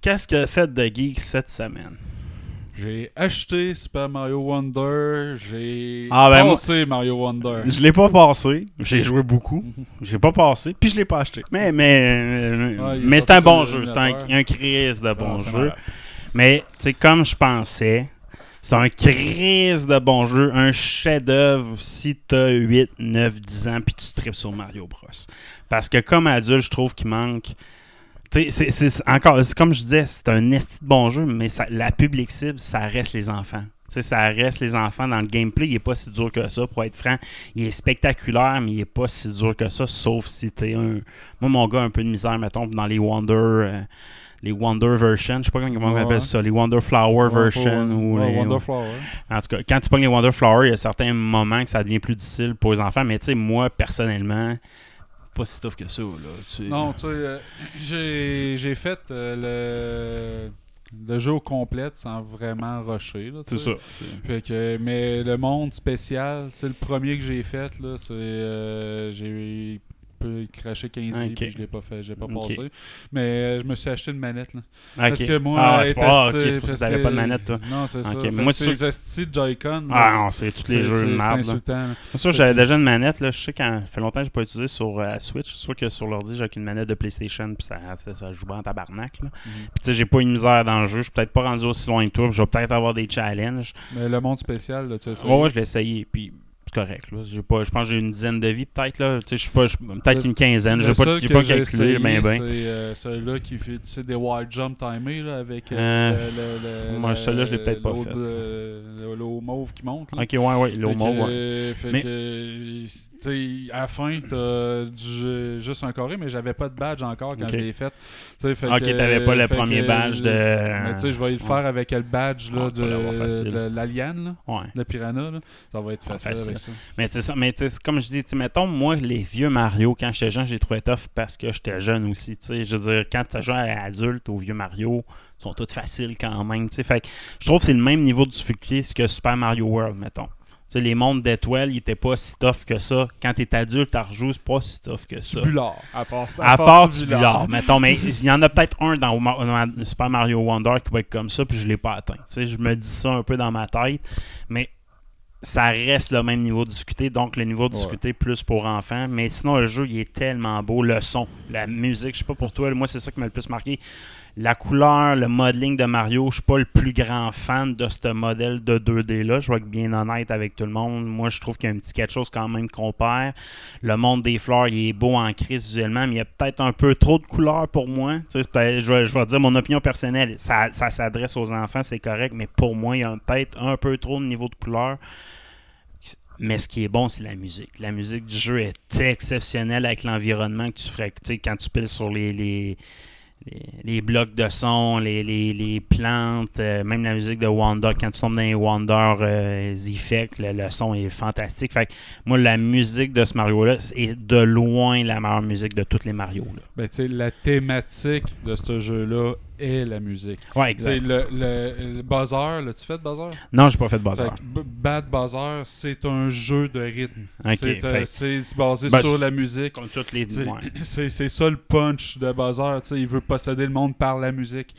Qu'est-ce que fait de geek cette semaine? J'ai acheté Super Mario Wonder, j'ai Ah, ben, moi- passé Mario Wonder. Je l'ai pas passé. J'ai joué beaucoup. J'ai pas passé. Puis je l'ai pas acheté. Mais, mais, euh, Ouais, mais c'est un bon jeu. C'est un, un crise de bon jeu. Mais, tu sais, comme je pensais, c'est un crise de bon jeu. Un chef-d'œuvre si t'as 8, 9, 10 ans puis tu tripes sur Mario Bros. Parce que comme adulte, je trouve qu'il manque. C'est- encore, c'est comme je disais, c'est un esti de bon jeu, mais ça- la public cible, ça reste les enfants. Tu sais, ça reste les enfants dans le gameplay. Il est pas si dur que ça, pour être franc. Il est spectaculaire, mais il est pas si dur que ça, sauf si t'es un. Moi, mon gars, un peu de misère, mettons, dans les Wonder. euh, les Wonder version, je sais pas comment on Ouais. appelle ça, les Wonder Flower Ouais, version ouais, ou les- Wonder Flower. en tout cas, quand tu pognes les Wonder Flower, il y a certains moments que ça devient plus difficile pour les enfants, mais tu sais, moi, personnellement, pas si tough que ça, là. tu sais. Non, tu sais, euh, j'ai j'ai fait euh, le, le jeu au complet sans vraiment rusher. c'est ça. Fait que, mais le monde spécial, c'est le premier que j'ai fait, là, c'est euh, j'ai peu craché 15 vies Ok. puis je l'ai pas fait, j'ai pas Ok. passé. Mais euh, je me suis acheté une manette là. Parce que moi, ah, c'est est pas, ah, c'est que t'avais pas de manette, toi. Non, c'est ça. Mais moi, c'est hosties de Joy-Con. Ah non, c'est tous les jeux de merde. C'est sûr, j'avais déjà une manette, là. Je sais quand fait longtemps que j'ai pas utilisé sur euh, Switch. Sûr que sur l'ordi, j'ai une manette de PlayStation, puis ça, ça, ça joue en tabarnak, là. Mhm. Puis tu sais, j'ai pas une misère dans le jeu. Je suis peut-être pas rendu aussi loin que toi, puis je vais peut-être avoir des challenges. Mais le monde spécial, là, tu sais ça. Ouais, ouais, je l'ai essayé, puis c'est correct, là. J'ai pas, je pense que j'ai une dizaine de vies, peut-être, là. Tu sais, je suis pas, je- peut-être une quinzaine. J'ai pas, j'ai pas calculé, essayé, ben, ben. C'est euh, celui-là qui fait des wild jump timés là, avec euh, Euh, le, le, le, moi, celui-là, je l'ai peut-être pas fait. de- le- L'eau mauve qui monte. Là. Ok, ouais, ouais, Fait l'eau que, mauve, ouais. fait Mais- que, à la fin, t'as du- juste un carré, mais j'avais pas de badge encore quand Ok. je l'ai fait. Fait Ok, que- t'avais pas le premier que- badge de- Mais tu sais, je vais le faire avec le badge là, Ah, de, facile. de la liane, là, Ouais. le piranha. Ça va être facile, ça. Mais c'est ça, mais comme je dis, mettons, moi, les vieux Mario, quand j'étais jeune, j'ai trouvé tough parce que j'étais jeune aussi, tu sais. Je veux dire, quand tu joues à adulte, aux vieux Mario, ils sont tous faciles quand même, tu sais. Fait que je trouve que c'est le même niveau de difficulté que Super Mario World, mettons. Tu sais, les mondes d'étoiles, ils étaient pas si tough que ça. Quand t'es adulte, à rejouer, c'est pas si tough que ça. Bulard, à part ça. À part du billard, mettons, mais il y en a peut-être un dans, Super Mario Wonder qui va être comme ça, puis je l'ai pas atteint. Tu sais, je me dis ça un peu dans ma tête, mais ça reste le même niveau de difficulté, donc le niveau de Ouais. difficulté plus pour enfants. Mais sinon, le jeu, il est tellement beau. Le son, la musique, je sais pas pour toi, moi, c'est ça qui m'a le plus marqué. La couleur, le modeling de Mario, je suis pas le plus grand fan de ce modèle de 2D-là. Je vais être bien honnête avec tout le monde. Moi, je trouve qu'il y a un petit quelque chose quand même qu'on perd. Le monde des fleurs, il est beau en crise visuellement, mais il y a peut-être un peu trop de couleurs pour moi. Tu sais, je, vais, dire mon opinion personnelle. Ça, s'adresse aux enfants, c'est correct, mais pour moi, il y a peut-être un peu trop de niveau de couleur. Mais ce qui est bon, c'est la musique. La musique du jeu est exceptionnelle avec l'environnement que tu ferais. Quand tu piles sur les, les, blocs de son, les, les, les plantes, euh, même la musique de Wonder, quand tu tombes dans les Wonder euh, effects, le, le son est fantastique. Fait que moi, la musique de ce Mario-là est de loin la meilleure musique de tous les Mario. Là. Ben, la thématique de ce jeu-là est la musique. Ouais, exact. le, le, le buzzer, l'as-tu fait buzzer? Non, j'ai pas fait de buzzer. Fait Bad Buzzer, c'est un jeu de rythme. Ok, c'est, euh, c'est basé Ben, sur c'est- la musique. Comme toutes les C'est, ouais. c'est, c'est ça le punch de Buzzer. tu sais, Il veut posséder le monde par la musique.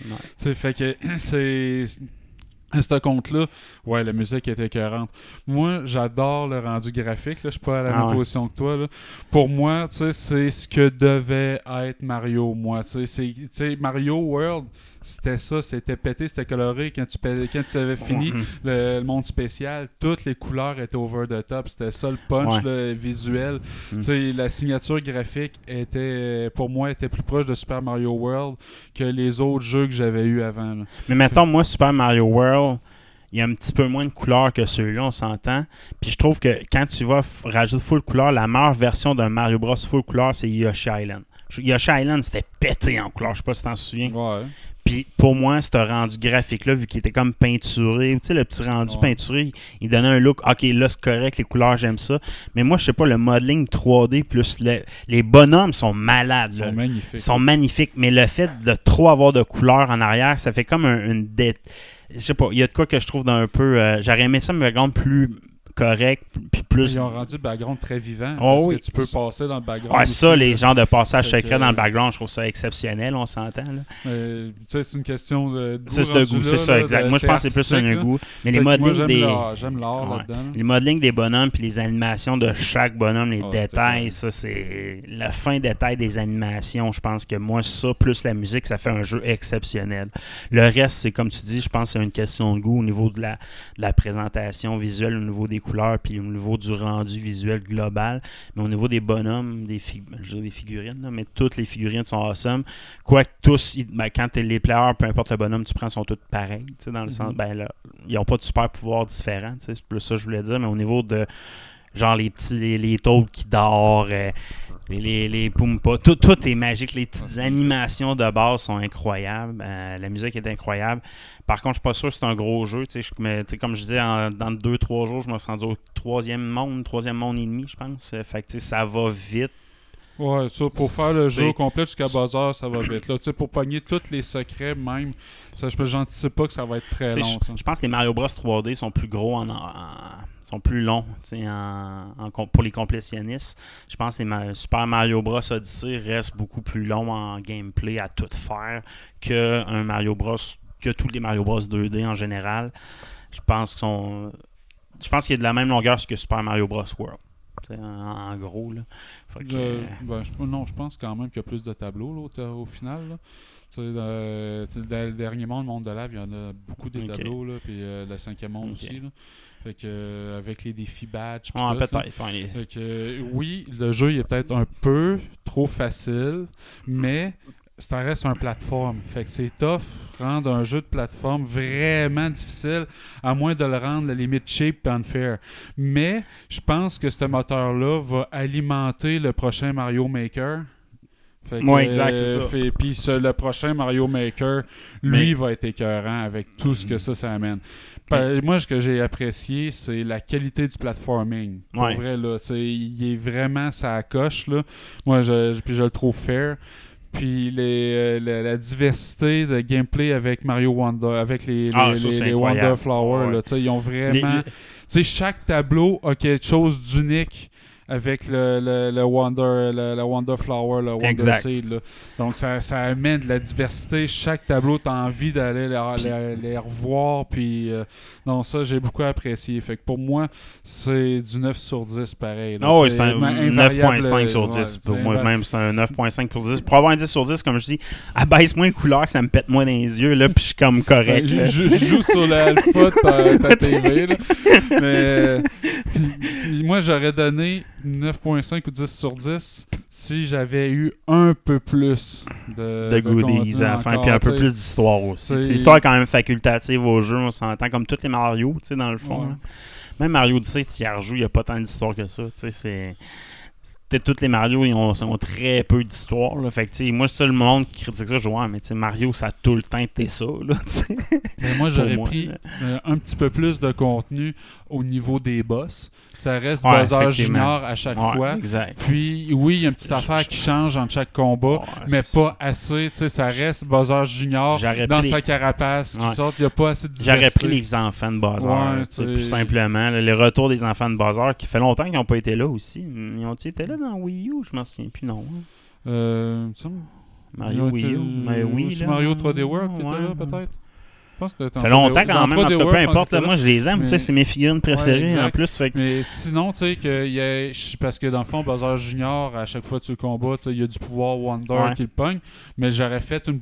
Ouais. Fait que c'est. À ce compte-là, ouais, la musique est écœurante. Moi, j'adore le rendu graphique. Là. Je suis pas à la Ah même ouais. position que toi. Là. Pour moi, tu sais, c'est ce que devait être Mario. Moi, tu sais, c'est, tu sais, Mario World, c'était ça, c'était pété, c'était coloré. Quand tu, quand tu avais fini le, le monde spécial, toutes les couleurs étaient over the top. C'était ça le punch Ouais. là, visuel. Sais, la signature graphique était, pour moi, était plus proche de Super Mario World que les autres jeux que j'avais eu avant. là. Mais mettons, moi, Super Mario World, il y a un petit peu moins de couleurs que celui-là, on s'entend. Puis je trouve que quand tu vas rajouter full couleur, la meilleure version d'un Mario Bros full couleur, c'est Yoshi Island. Yoshi Island, c'était pété en couleur, je sais pas si t'en souviens. Ouais. Puis pour moi, ce rendu graphique-là, vu qu'il était comme peinturé, tu sais, le petit rendu Ouais. peinturé, il donnait un look, ok, là c'est correct, les couleurs, j'aime ça. Mais moi, je sais pas, le modeling 3D plus le- les bonhommes sont malades. Ils là. sont magnifiques. Ils sont magnifiques, mais le fait de trop avoir de couleurs en arrière, ça fait comme un- une dette. Je sais pas, il y a de quoi que je trouve d'un peu. euh, J'aurais aimé ça, mais background plus correct, puis plus. Ils ont rendu le background très vivant. Oh parce oui. que tu peux passer dans le background. Ouais, ça, les là. genres de passages secrets dans le background, je trouve ça exceptionnel, on s'entend. c'est une question de goût. C'est de rendu goût, là, c'est ça, exact. Moi, je pense que c'est plus un goût. Mais les Fait modelings des. J'aime l'art Ouais. là-dedans. là. Les modelings des bonhommes puis les animations de chaque bonhomme, les Ah, détails, ça c'est la fin détail des animations. Je pense que moi ça plus la musique, ça fait un jeu exceptionnel. Le reste, c'est comme tu dis, je pense que c'est une question de goût au niveau de la, de la présentation visuelle, au niveau des couleurs puis au niveau du rendu visuel global. Mais au niveau des bonhommes, des, fi- je veux dire des figurines, là, mais toutes les figurines sont awesome. Quoique tous, ils- ben, quand t'es les players, peu importe le bonhomme, tu prends, sont tous pareils. Dans le Mhm. sens, ben là, ils n'ont pas de super pouvoirs différents. C'est plus ça que je voulais dire. Mais au niveau de genre les petits les, les qui dorent, euh, les, les, les Poompas, tout, tout est magique. Les petites animations de base sont incroyables. Euh, la musique est incroyable. Par contre, je suis pas sûr que c'est un gros jeu. je- mais, comme je disais, en- dans 2-3 jours, je me suis rendu au troisième monde, troisième monde et demi, je pense. Euh, Fait que ça va vite. Ouais, ça, pour faire le jeu complet jusqu'à Buzzer, ça va vite. Là, pour pogner tous les secrets, même, ça, je j'anticipe pas que ça va être très long. je, pense que les Mario Bros 3D sont plus gros en, en- sont plus longs en, en pour les complétionnistes. Je pense que Super Mario Bros Odyssey reste beaucoup plus long en gameplay à tout faire que un Mario Bros que tous les Mario Bros 2D en général. Je pense qu'ils sont je pense qu'il est de la même longueur que Super Mario Bros World. En, en gros là. Fait que, Euh, ben, je, non, je pense quand même qu'il y a plus de tableaux là, au, final. là. Sais, dans le dernier monde, le monde de lave, il y en a beaucoup des Ok. tableaux, là, puis euh, le cinquième monde aussi. Là. Fait que, euh, avec les défis peut-être. ouais, Fait que, euh, oui, le jeu il est peut-être un peu trop facile, mais ça reste un plateforme. Fait que c'est tough rendre un jeu de plateforme vraiment difficile, à moins de le rendre la limite cheap et unfair. Mais je pense que ce moteur-là va alimenter le prochain Mario Maker. Fait que, Ouais, exact, c'est ça. Puis le prochain Mario Maker, lui, va être écœurant avec tout ce que ça, ça amène. Moi, ce que j'ai apprécié, c'est la qualité du platforming. Pour Ouais. vrai, là, c'est- il est vraiment ça coche. Là. Moi, je, je- puis je le trouve fair. Puis les, euh, la, la diversité de gameplay avec Mario Wonder, avec les, les, Ah, ça, les-. Wonder Flower, Ouais. là, tu sais, ils ont vraiment. Les- Tu sais, chaque tableau a quelque chose d'unique avec le, le, le Wonder, le, le Wonder Flower, le Wonder Exact. Seed. là. Donc, ça, ça amène de la diversité. Chaque tableau, tu as envie d'aller les, les- les revoir. Puis, euh, non, ça, j'ai beaucoup apprécié. Fait que pour moi, c'est du 9 sur 10 pareil. là. Oui, c'est un ma- invariable, 9.5 sur ouais, 10. c'est pour moi, même, c'est un 9.5 sur 10. Pour avoir un 10 sur 10, comme je dis, abaisse moins les couleurs, que ça me pète moins dans les yeux, là, puis je suis comme correct. Je, joue sur l'alpha de ta, ta TV. là. Mais euh, moi, j'aurais donné 9.5 ou 10 sur 10 si j'avais eu un peu plus de, de goodies à faire, puis un peu plus d'histoire aussi. L'histoire est quand même facultative au jeu, on s'entend, comme tous les Mario, tu sais, dans le fond. Ouais. là. Même Mario Odyssey, tu y rejoues, il n'y a pas tant d'histoire que ça. Tu sais, c'est... Peut-être tous les Mario, ils ont, très peu d'histoire. Fait que, moi, c'est le monde qui critique ça. Je vois, mais tu sais, Mario, ça a tout le temps été ça. Là. Mais moi, j'aurais pris euh, un petit peu plus de contenu au niveau des boss. Ça reste Ouais, Bowser. Junior à chaque Ouais, fois. Exact. Puis, oui, il y a une petite affaire qui change entre chaque combat, Ouais, mais pas assez. Tu sais, ça reste Bowser Junior dans sa carapace qui sort. Il n'y a pas assez de J'aurais pris les enfants de Bowser, tout simplement. là, les retours des enfants de Bowser, qui fait longtemps qu'ils n'ont pas été là aussi. Ils ont-ils été là dans Wii U? Je m'en souviens plus, non. hein. Euh, Mario ont Wii U? C'est là. Mario 3D World là, peut-être? Pense que t'as Ça fait longtemps quand même, trois en des tout cas, peu importe, là, moi je les aime, Mais- tu c'est mes figurines préférées en plus. Fait que- Mais sinon, tu sais, que il y a- je- parce que dans le fond, Buzzer Junior, à chaque fois que tu le combats, tu il y a du pouvoir Wonder Ouais. qui le pogne, mais j'aurais fait une,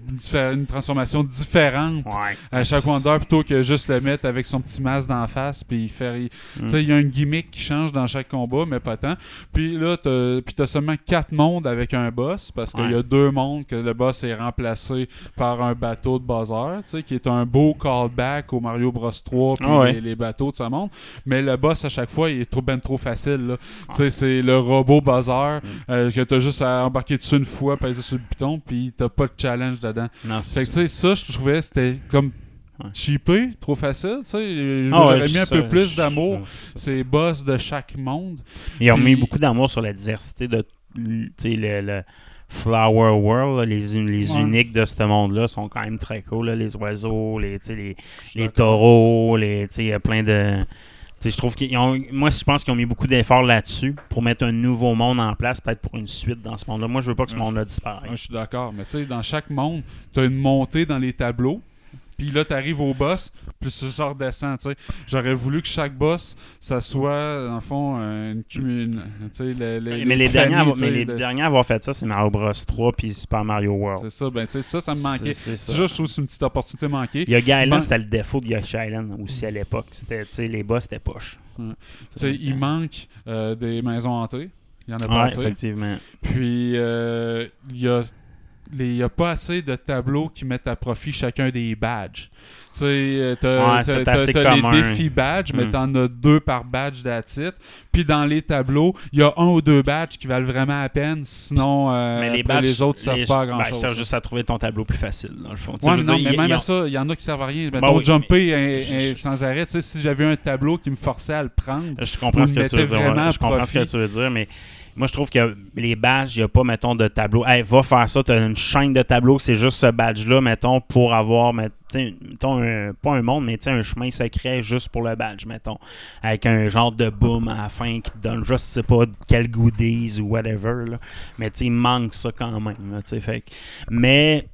transformation différente Ouais. à chaque Wonder plutôt que juste le mettre avec son petit masque d'en face puis faire il- Mm. tu sais il y a une gimmick qui change dans chaque combat mais pas tant puis là t'as puis t'as seulement quatre mondes avec un boss parce qu'il y a deux mondes que le boss est remplacé par un bateau de tu sais qui est un beau callback au Mario Bros 3 puis Ah ouais. les, les bateaux de ce monde mais le boss à chaque fois il est trop ben trop facile sais c'est le robot buzzer Mm. euh, que t'as juste à embarquer dessus une fois peser sur le bouton puis t'as pas de challenge dedans Non, fait que ça, je trouvais c'était comme Ouais. cheapé, trop facile. Tu sais, Ah j'aurais mis un peu plus d'amour. C'est boss de chaque monde. Ils ont Puis- mis beaucoup d'amour sur la diversité de le, le Flower World, les, les Ouais. uniques de ce monde-là sont quand même très cool. là, les oiseaux, les, les, les taureaux, les, il y a plein de. je trouve qu'ils ont. Moi, je pense qu'ils ont mis beaucoup d'efforts là-dessus pour mettre un nouveau monde en place, peut-être pour une suite dans ce monde-là. Moi, je veux pas que ce monde-là disparaisse. je suis d'accord. Mais tu sais, dans chaque monde, tu as une montée dans les tableaux. Puis là, tu arrives au boss, puis ça redescend. tu sais. J'aurais voulu que chaque boss, ça soit, dans le fond, une. une- tu sais, le- mais les, familles, derniers, à avoir- tu sais, mais les de- derniers à avoir fait ça, c'est Mario Bros 3 puis Super Mario World. C'est ça, ben tu sais, ça, ça me manquait. C'est- ça. Je trouve que c'est une petite opportunité manquée. Yoga Island, Man- c'était le défaut de Yoshi Island aussi à l'époque. C'était, tu sais, les boss, c'était poche. Ouais. Tu sais, il manque euh, des maisons hantées. Il y en a pas Ouais, assez. effectivement. Puis, euh, il y a les- il y a pas assez de tableaux qui mettent à profit chacun des badges. Tu sais, euh, t'as, Ouais, t'as- les défis badges, mais Mm. t'en as deux par badge d'attitude. Puis dans les tableaux, il y a un ou deux badges qui valent vraiment à peine, sinon euh, mais les, badges, les autres servent les- pas à ben, grand ils chose. servent juste à trouver ton tableau plus facile, dans le fond. Ouais, mais non, dire, mais ils- même ils à ça, il y en a qui servent à rien. Ben Mettons, oui, jumper sans arrêt. Tu sais, si j'avais un tableau qui me forçait à le prendre, Je comprends ce que tu veux dire. Je comprends ce que tu veux dire, mais moi, je trouve que les badges, il n'y a pas, mettons, de tableau. Hey, va faire ça, tu as une chaîne de tableaux, c'est juste ce badge-là, mettons, pour avoir, mettons, pas un monde, mais un chemin secret juste pour le badge, mettons. Avec un genre de boom à la fin qui te donne, je sais pas, quel goodies ou whatever, là. Mais il manque ça quand même, fait Mais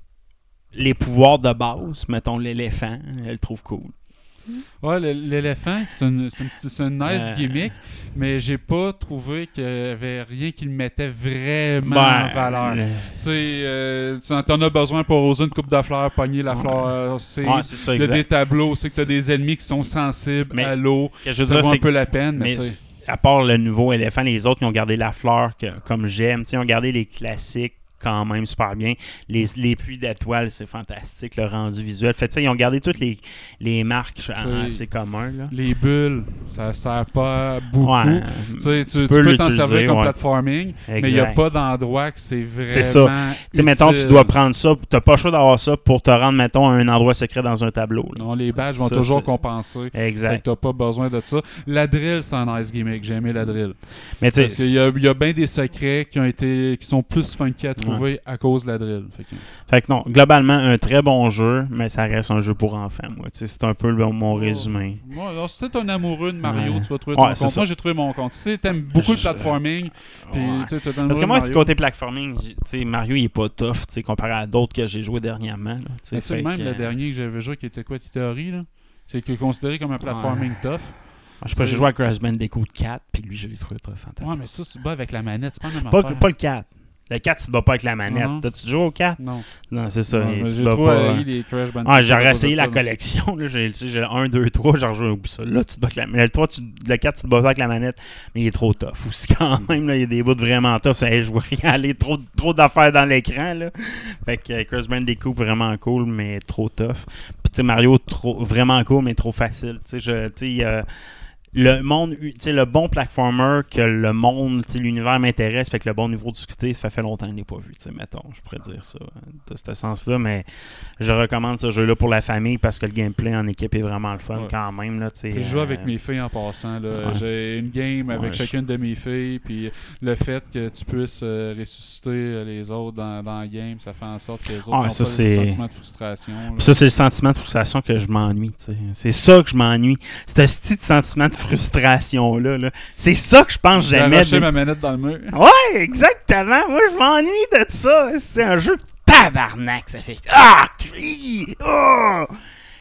les pouvoirs de base, mettons l'éléphant, elle le trouve cool. Ouais, l'éléphant, c'est une, c'est une petite- c'est une nice gimmick, mais j'ai pas trouvé qu'il y avait rien qui le mettait vraiment Ben, en valeur. le- Tu sais, euh, t'en as besoin pour oser une coupe de fleurs, pogner la fleur. euh, C'est des tableaux, c'est que t'as des ennemis qui sont sensibles Mais- à l'eau. Ça dire, vaut un peu la peine, mais, à part le nouveau éléphant, les autres, ils ont gardé la fleur que, comme j'aime. Ils ont gardé les classiques quand même super bien. Les, les puits d'étoiles, c'est fantastique, le rendu visuel. Fait, tu ils ont gardé toutes les, les marques assez communs. Là. Les bulles, ça sert pas beaucoup. Ouais, Tu tu, tu peux t'en servir comme ouais. platforming, mais il n'y a pas d'endroit que c'est vraiment. C'est ça. Tu mettons, tu dois prendre ça. Tu n'as pas le choix d'avoir ça pour te rendre, mettons, à un endroit secret dans un tableau. là. Non, les badges vont toujours compenser. Exact. que t'as pas besoin de ça. La drill, c'est un nice gimmick. J'ai aimé la drill. Mais tu Parce qu'il y a, il y a bien des secrets qui ont été qui sont plus funky à à cause de la drill. Fait que- Fait que non, globalement, un très bon jeu, mais ça reste un jeu pour enfants, moi. C'est un peu le- mon résumé. Moi, alors, si t'es un amoureux de Mario, Ouais. tu vas trouver Ouais, ton c'est compte. ça. Moi, j'ai trouvé mon compte. Si t'aimes beaucoup le platforming, Ouais. Parce que moi, du côté platforming, Mario, il est pas tough, tu sais, comparé à d'autres que j'ai joué dernièrement. là, fait même que, le dernier que j'avais joué qui était quoi, là c'est que considéré comme un platforming tough. Je sais pas, j'ai joué à Crash Bandicoot 4, puis lui, je l'ai trouvé très fantastique. Ouais, mais ça, te bats avec la manette, c'est pas la même pas, affaire. pas le 4. Le 4, tu te bats pas avec la manette. Non, non. T'as-tu joué au 4? Non. Non, c'est ça. J'ai trop pas, euh, les Crash Bandicoot. Ah, j'ai réessayé la collection. J'ai le 1, 2, 3, j'ai rejoué au ça. Là, tu te bats avec la manette. Le 3, tu- le 4, tu te bats pas avec la manette, mais il est trop tough. Aussi, quand même, là, il y a des bouts vraiment tough. Hey, je vois rien aller. Trop, trop d'affaires dans l'écran. là. Fait que euh, Crash Bandicoot, vraiment cool, mais trop tough. Puis, tu sais, Mario, trop, vraiment cool, mais trop facile. Tu sais, je- a- le monde, tu sais, le bon platformer que le monde, l'univers m'intéresse, fait que le bon niveau de discuter, ça fait longtemps que je l'ai pas vu, tu sais, mettons, je pourrais dire ça, euh, de ce sens-là, mais je recommande ce jeu-là pour la famille parce que le gameplay en équipe est vraiment le fun Ouais. quand même, là, tu sais. Je joue euh, avec mes filles en passant. là. ouais. J'ai une game avec Ouais, je- chacune de mes filles. Puis le fait que tu puisses euh, ressusciter euh, les autres dans, dans la game, ça fait en sorte que les autres n'ont ça, pas le sentiment de frustration. là. Ça, c'est le sentiment de frustration que je m'ennuie. tu sais. C'est ça que je m'ennuie. C'est un style de sentiment de frustration-là. là. C'est ça que je pense que J'ai ma manette dans le mur. Ouais, exactement. Moi, je m'ennuie de ça. C'est un jeu tabarnak. Ça fait Ah, crie! Oh!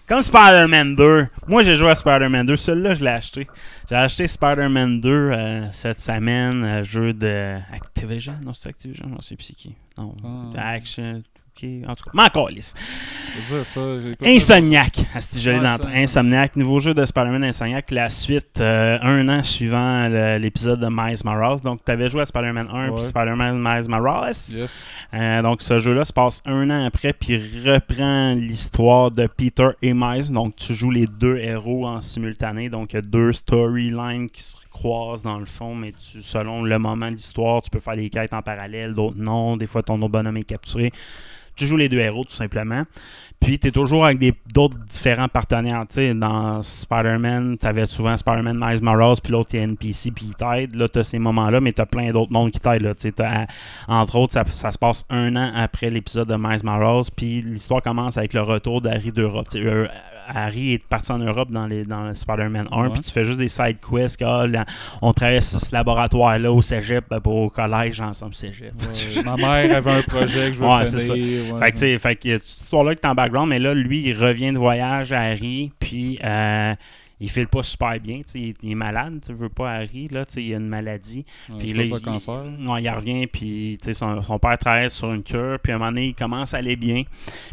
Comme Spider-Man 2. Moi, j'ai joué à Spider-Man 2. Celui-là, je l'ai acheté. J'ai acheté Spider-Man 2 euh, cette semaine, un jeu de Activision. Non, c'est Activision, plus c'est qui. Non, Ah. Action. Ok, En tout cas, pas- Insomniac. Asti, je l'ai Ouais, dans- Insomniac. Nouveau jeu de Spider-Man Insomniac. La suite, euh, un an suivant l'épisode de Miles Morales. Donc, tu avais joué à Spider-Man 1 Ouais. puis Spider-Man Miles Morales. Yes. Euh, donc, ce jeu-là se passe un an après, puis reprend l'histoire de Peter et Miles. Donc, tu joues les deux héros en simultané. Donc, il y a deux storylines qui se croisent dans le fond, mais tu, selon le moment de l'histoire, tu peux faire des quêtes en parallèle, d'autres non. Des fois, ton bonhomme est capturé. Tu joues les deux héros, tout simplement. Puis, tu es toujours avec d'autres différents partenaires. Tu sais, dans Spider-Man, tu avais souvent Spider-Man Miles Morales, puis l'autre, il NPC, puis il t'aide. Là, tu as ces moments-là, mais tu as plein d'autres mondes qui t'aident. entre autres, ça, ça se passe un an après l'épisode de Miles Morales, puis l'histoire commence avec le retour d'Harry d'Europe. Harry est parti en Europe dans, les, dans le Spider-Man 1, Ouais. puis tu fais juste des side quests. que, ah, là, on traverse ce laboratoire-là au cégep, ben, au collège, ensemble cégep. Ouais, ma mère avait un projet que je veux Ouais, c'est ça. finir. ouais. Fait que, tu sais, fait que, cette histoire-là qui est en background, mais là, lui, il revient de voyage à Harry, puis euh, il file pas super bien. Il, il est malade, tu veux pas Harry, là, il a une maladie. Ouais, Puis là, il, cancer. ouais, il revient, puis son, son père travaille sur une cure, puis à un moment donné, il commence à aller bien.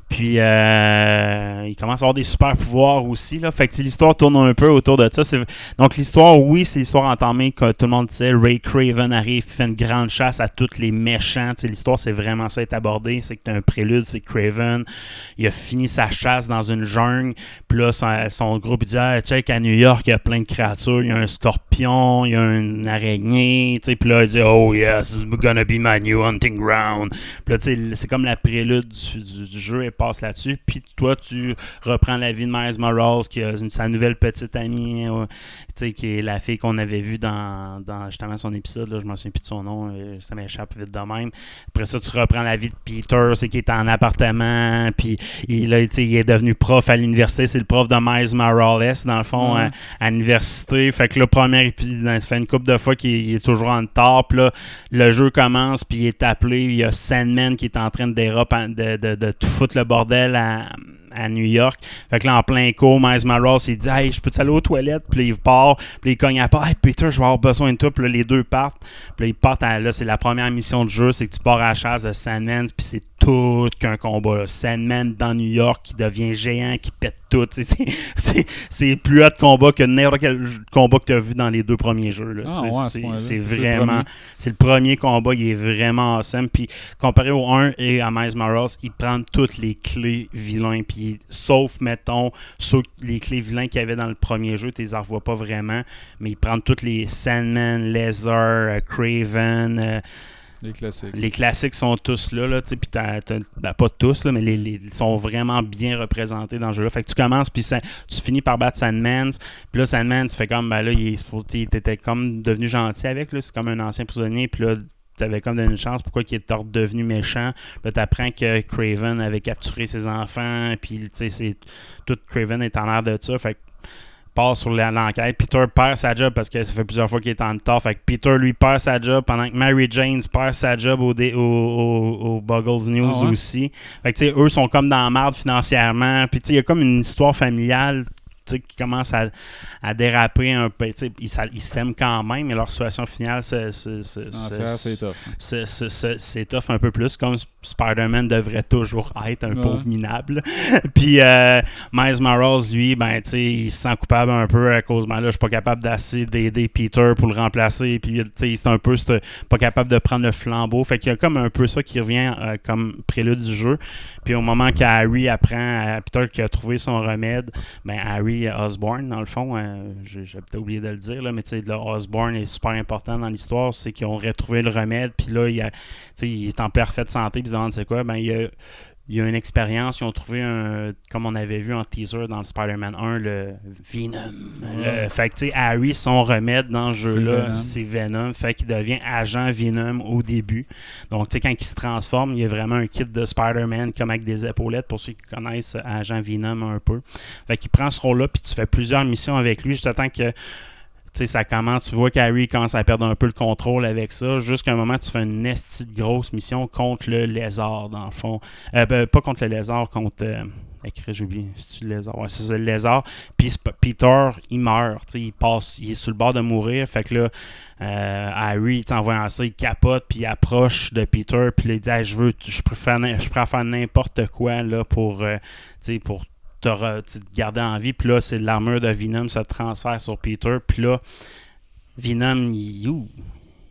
Puis euh, il commence à avoir des super pouvoirs aussi. Là. Fait que l'histoire tourne un peu autour de ça. Donc l'histoire, oui, c'est l'histoire entamée, que tout le monde sait. Ray Craven arrive, fait une grande chasse à tous les méchants. L'histoire, c'est vraiment ça est abordé. C'est que tu un prélude, c'est Craven. Il a fini sa chasse dans une jungle. Puis là, son, son groupe dit ah, check, New York, il y a plein de créatures. Il y a un scorpion, il y a une araignée. Puis là, il dit Oh yes, it's gonna be my new hunting ground. Puis là, c'est comme la prélude du, du- jeu, elle passe là-dessus. Puis toi, tu reprends la vie de Miles Morales, qui a une- sa nouvelle petite amie, euh, tu sais, qui est la fille qu'on avait vue dans, justement son épisode. Là, je me souviens plus de son nom, euh, ça m'échappe vite de même. Après ça, tu reprends la vie de Peter, c'est qui est en appartement, puis il, sais, il est devenu prof à l'université. C'est le prof de Miles Morales, dans le fond, Ouais. à, à l'université. Fait que le premier épisode, ça fait une couple de fois qu'il il est toujours en retard. Puis là, le jeu commence, puis il est appelé. Il y a Sandman qui est en train de déroper, de, de, de tout foutre le bordel à, à New York. Fait que là, en plein cours, Miles Morales, il dit Hey, je peux aller aux toilettes? Puis il part, puis il cogne à porte Hey, Peter, je vais avoir besoin de toi. Puis là, les deux partent. Puis là, ils partent. à- là, c'est la première mission du jeu c'est que tu pars à la chasse de Sandman, puis c'est tout qu'un combat. là. Sandman dans New York qui devient géant, qui pète tout. C'est- plus hot de combat que n'importe quel combat que tu as vu dans les deux premiers jeux. là. Ah, ouais, ce c'est- le vraiment. C'est le premier combat, il est vraiment awesome. Puis comparé au 1 et à Miles Morales, il prend toutes les clés vilains. Puis sauf, mettons, ceux, les clés vilains qu'il y avait dans le premier jeu, tu les en revois pas vraiment. Mais il prend toutes les Sandman, Laser, euh, Craven. euh, Les classiques. les classiques sont tous là, là tu sais, puis ben, pas tous, là, mais les, les- ils sont vraiment bien représentés dans le jeu-là. Fait que tu commences, puis tu finis par battre Sandman, puis là, Sandman, tu fais comme, ben là, il t'étais comme devenu gentil avec, là, c'est comme un ancien prisonnier, puis là, t'avais comme donné une chance, pourquoi il est redevenu méchant? Là, t'apprends que Craven avait capturé ses enfants, puis, tu sais, c'est- tout Craven est en l'air de ça, fait que part sur l'enquête. Peter perd sa job parce que ça fait plusieurs fois qu'il est en retard. Fait que Peter lui perd sa job pendant que Mary Jane perd sa job au, dé- au, au- au Buggles News Ah ouais? aussi. Fait que tu sais, eux sont comme dans la merde financièrement. Puis tu sais, il y a comme une histoire familiale qui commence à, à déraper un peu. Ils s'a- ils s'aiment quand même, mais leur situation finale, c'est c'est tough un peu plus, comme Sp- Spider-Man devrait toujours être, un Ouais. pauvre minable. Puis euh, Miles Morales, lui, ben, il se sent coupable un peu à cause, ben là, je suis pas capable d'assez d'aider Peter pour le remplacer. Puis, c'est un peu pas capable de prendre le flambeau. Fait qu'il y a comme un peu ça qui revient euh, comme prélude du jeu. Puis au moment qu'Harry apprend à Peter qui a trouvé son remède, ben Harry Osborne, dans le fond, euh, j'ai peut-être oublié de le dire, là, mais le Osborne est super important dans l'histoire, c'est qu'ils ont retrouvé le remède, puis là, il est en parfaite santé, puis ils se demandent c'est quoi, ben il y a, il y a une expérience, ils ont trouvé un, comme on avait vu en teaser dans le Spider-Man 1, le Venom. Le- fait que, tu sais, Harry, son remède dans ce jeu-là, c'est Venom. Fait qu'il devient agent Venom au début. Donc, tu sais, quand il se transforme, il y a vraiment un kit de Spider-Man comme avec des épaulettes pour ceux qui connaissent agent Venom un peu. Fait qu'il prend ce rôle-là, puis tu fais plusieurs missions avec lui. Juste temps que sais, ça commence, tu vois qu'Harry commence à perdre un peu le contrôle avec ça, jusqu'à un moment tu fais une esti de grosse mission contre le lézard, dans le fond. Euh, ben, pas contre le lézard, contre... euh, j'ai oublié, c'est le lézard? Ouais, c'est le lézard. Puis Peter, il meurt. tu sais, Il passe, il est sur le bord de mourir. Fait que là, euh, Harry, en voyant ça, il capote, puis il approche de Peter, puis il dit Je veux, je préfère, à faire n'importe quoi là, pour, euh, pour tu te garder en vie. Puis là, c'est l'armure de Venom se transfère sur Peter. Puis là, Venom, il,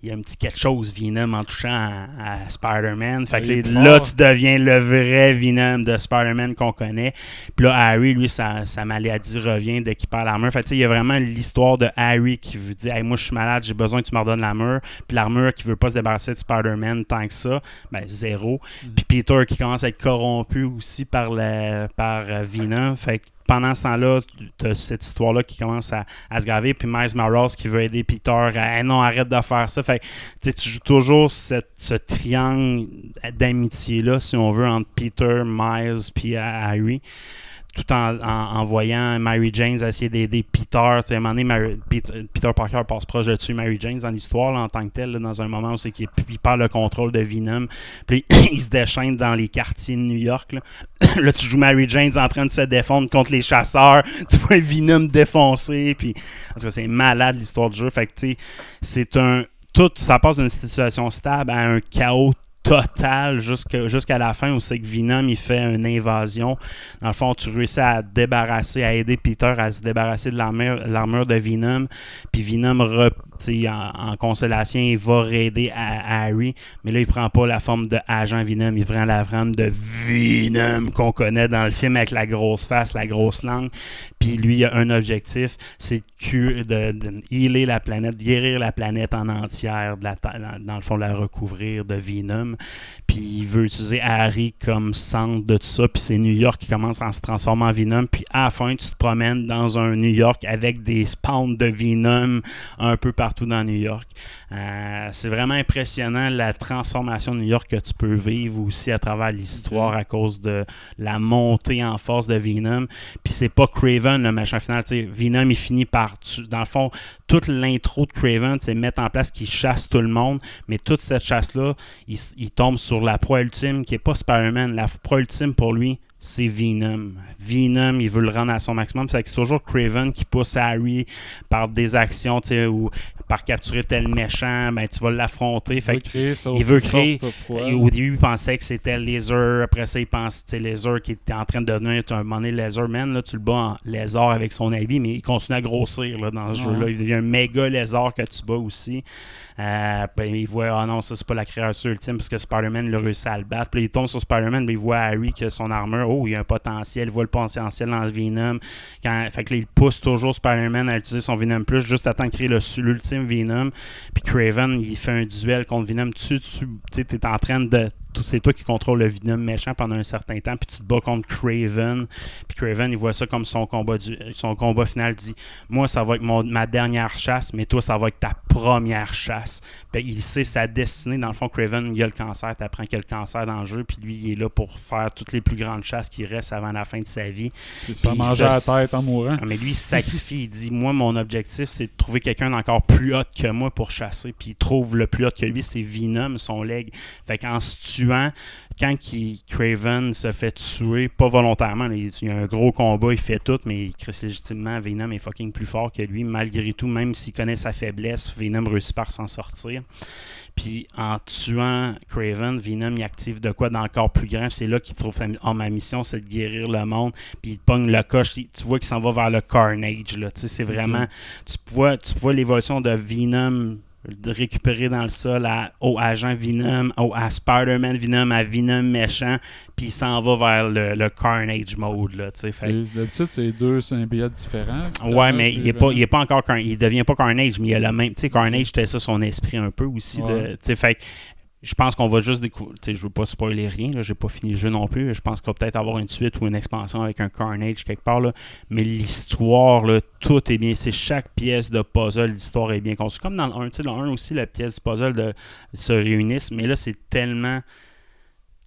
il y a un petit quelque chose, Venom, en touchant à, à Spider-Man. Fait que là, tu deviens le vrai Venom de Spider-Man qu'on connaît. Puis là, Harry, lui, sa, sa maladie revient dès qu'il perd l'armure. Fait que il y a vraiment l'histoire de Harry qui veut dire hey, Moi, je suis malade, j'ai besoin que tu me redonnes l'armure. Puis l'armure qui veut pas se débarrasser de Spider-Man tant que ça, ben zéro. Puis Peter qui commence à être corrompu aussi par, le, par euh, Venom. Fait que pendant ce temps-là, tu cette histoire-là qui commence à, se graver. Puis Miles Morales qui veut aider Peter à Hey, non, arrête de faire ça. Tu joues toujours ce triangle d'amitié-là, si on veut, entre Peter, Miles puis Harry. Tout en, en, voyant Mary Jane essayer d'aider Peter. À un moment donné, Peter, Parker passe proche de tuer Mary Jane dans l'histoire en tant que tel, là, dans un moment où c'est qu'il il perd le contrôle de Venom. Puis il se déchaîne dans les quartiers de New York. Là, là tu joues Mary Jane en train de se défendre contre les chasseurs. Tu vois Venom défoncer. Puis, en tout c'est malade l'histoire du jeu. Fait que, tu sais, c'est un. Tout, ça passe d'une situation stable à un chaos total jusqu'à la fin où c'est que Venom il fait une invasion. Dans le fond, tu réussis à débarrasser, à aider Peter à se débarrasser de l'armure de Venom. Puis Venom, en, consolation, il va raider Harry. Mais là, il prend pas la forme de agent Venom, il prend la forme de Venom qu'on connaît dans le film avec la grosse face, la grosse langue. Puis lui, il a un objectif, c'est de, de, healer la planète, guérir la planète en entière, dans le fond, la recouvrir de Venom. Puis il veut utiliser Harry comme centre de tout ça. Puis c'est New York qui commence à se transformer en Venom. Puis à la fin, tu te promènes dans un New York avec des spawns de Venom un peu partout dans New York. Euh, c'est vraiment impressionnant la transformation de New York que tu peux vivre aussi à travers l'histoire à cause de la montée en force de Venom. Puis c'est pas Craven le machin final. Venom il finit par tu- dans le fond toute l'intro de Craven, c'est mettre en place qu'il chasse tout le monde, mais toute cette chasse là, il, s- il tombe sur la proie ultime qui est pas Spider-Man. La proie ultime pour lui, c'est Venom. Venom, il veut le rendre à son maximum. C'est toujours Craven qui pousse Harry par des actions, tu sais, ou par capturer tel méchant, ben tu vas l'affronter. Fait que il veut créer. proie. Au début, il pensait que c'était Laser. Après ça, il pense que Laser qui était en train de devenir un moment donné Laser Man. Là, tu le bats en Lézard avec son habit, mais il continue à grossir là, dans ce jeu-là. Il devient un méga Lézard que tu bats aussi. Euh, puis il voit, ah non, ça c'est pas la créature ultime parce que Spider-Man l'a réussi à le battre. Puis il tombe sur Spider-Man, puis il voit Harry qui a son armure. Oh, il y a un potentiel, il voit le potentiel dans le Venom. Quand, fait que là, il pousse toujours Spider-Man à utiliser son Venom Plus juste à temps de créer l'ultime Venom. Puis Craven, il fait un duel contre Venom. Tu, tu es en train de. C'est toi qui contrôle le Venom méchant pendant un certain temps, puis tu te bats contre Craven. Puis Craven, il voit ça comme son combat, du, son combat final. dit Moi, ça va être mon, ma dernière chasse, mais toi, ça va être ta première chasse. Puis il sait sa destinée. Dans le fond, Craven, il a le cancer. Tu apprends qu'il a le cancer dans le jeu, puis lui, il est là pour faire toutes les plus grandes chasses qui restent avant la fin de sa vie. Puis se Puis manger à la tête en mourant. Ah, mais lui, il se sacrifie. il dit Moi, mon objectif, c'est de trouver quelqu'un d'encore plus hot que moi pour chasser. Puis il trouve le plus hot que lui, c'est Venom, son leg. Fait qu'en se tuant, quand il- Craven se fait tuer, pas volontairement, là, il y a un gros combat, il fait tout, mais crie légitimement Venom est fucking plus fort que lui. Malgré tout, même s'il connaît sa faiblesse, Venom réussit par s'en sortir. Puis en tuant Craven, Venom il active de quoi d'encore plus grand. C'est là qu'il trouve sa, oh, ma mission, c'est de guérir le monde. Puis il pogne le coche. Tu vois qu'il s'en va vers le Carnage. Là. Tu sais, C'est vraiment. Tu vois, tu vois l'évolution de Venom de récupérer dans le sol à- au agent Venom, au, à Spider-Man Venom, à Venom méchant, puis il s'en va vers le, le Carnage mode. D'habitude, c'est deux symbiotes différents. Ouais, mais il est pas, il est pas encore il devient pas Carnage, mais il a le même, tu sais, Carnage c'était ça son esprit un peu aussi de, Ouais. tu sais, fait je pense qu'on va juste découvrir, je veux pas spoiler rien, là, j'ai pas fini le jeu non plus, je pense qu'on va peut-être avoir une suite ou une expansion avec un Carnage quelque part là, mais l'histoire tout est bien, c'est chaque pièce de puzzle, l'histoire est bien conçue, comme dans le 1, tu sais, dans le 1 aussi la pièce du puzzle se réunissent, mais là c'est tellement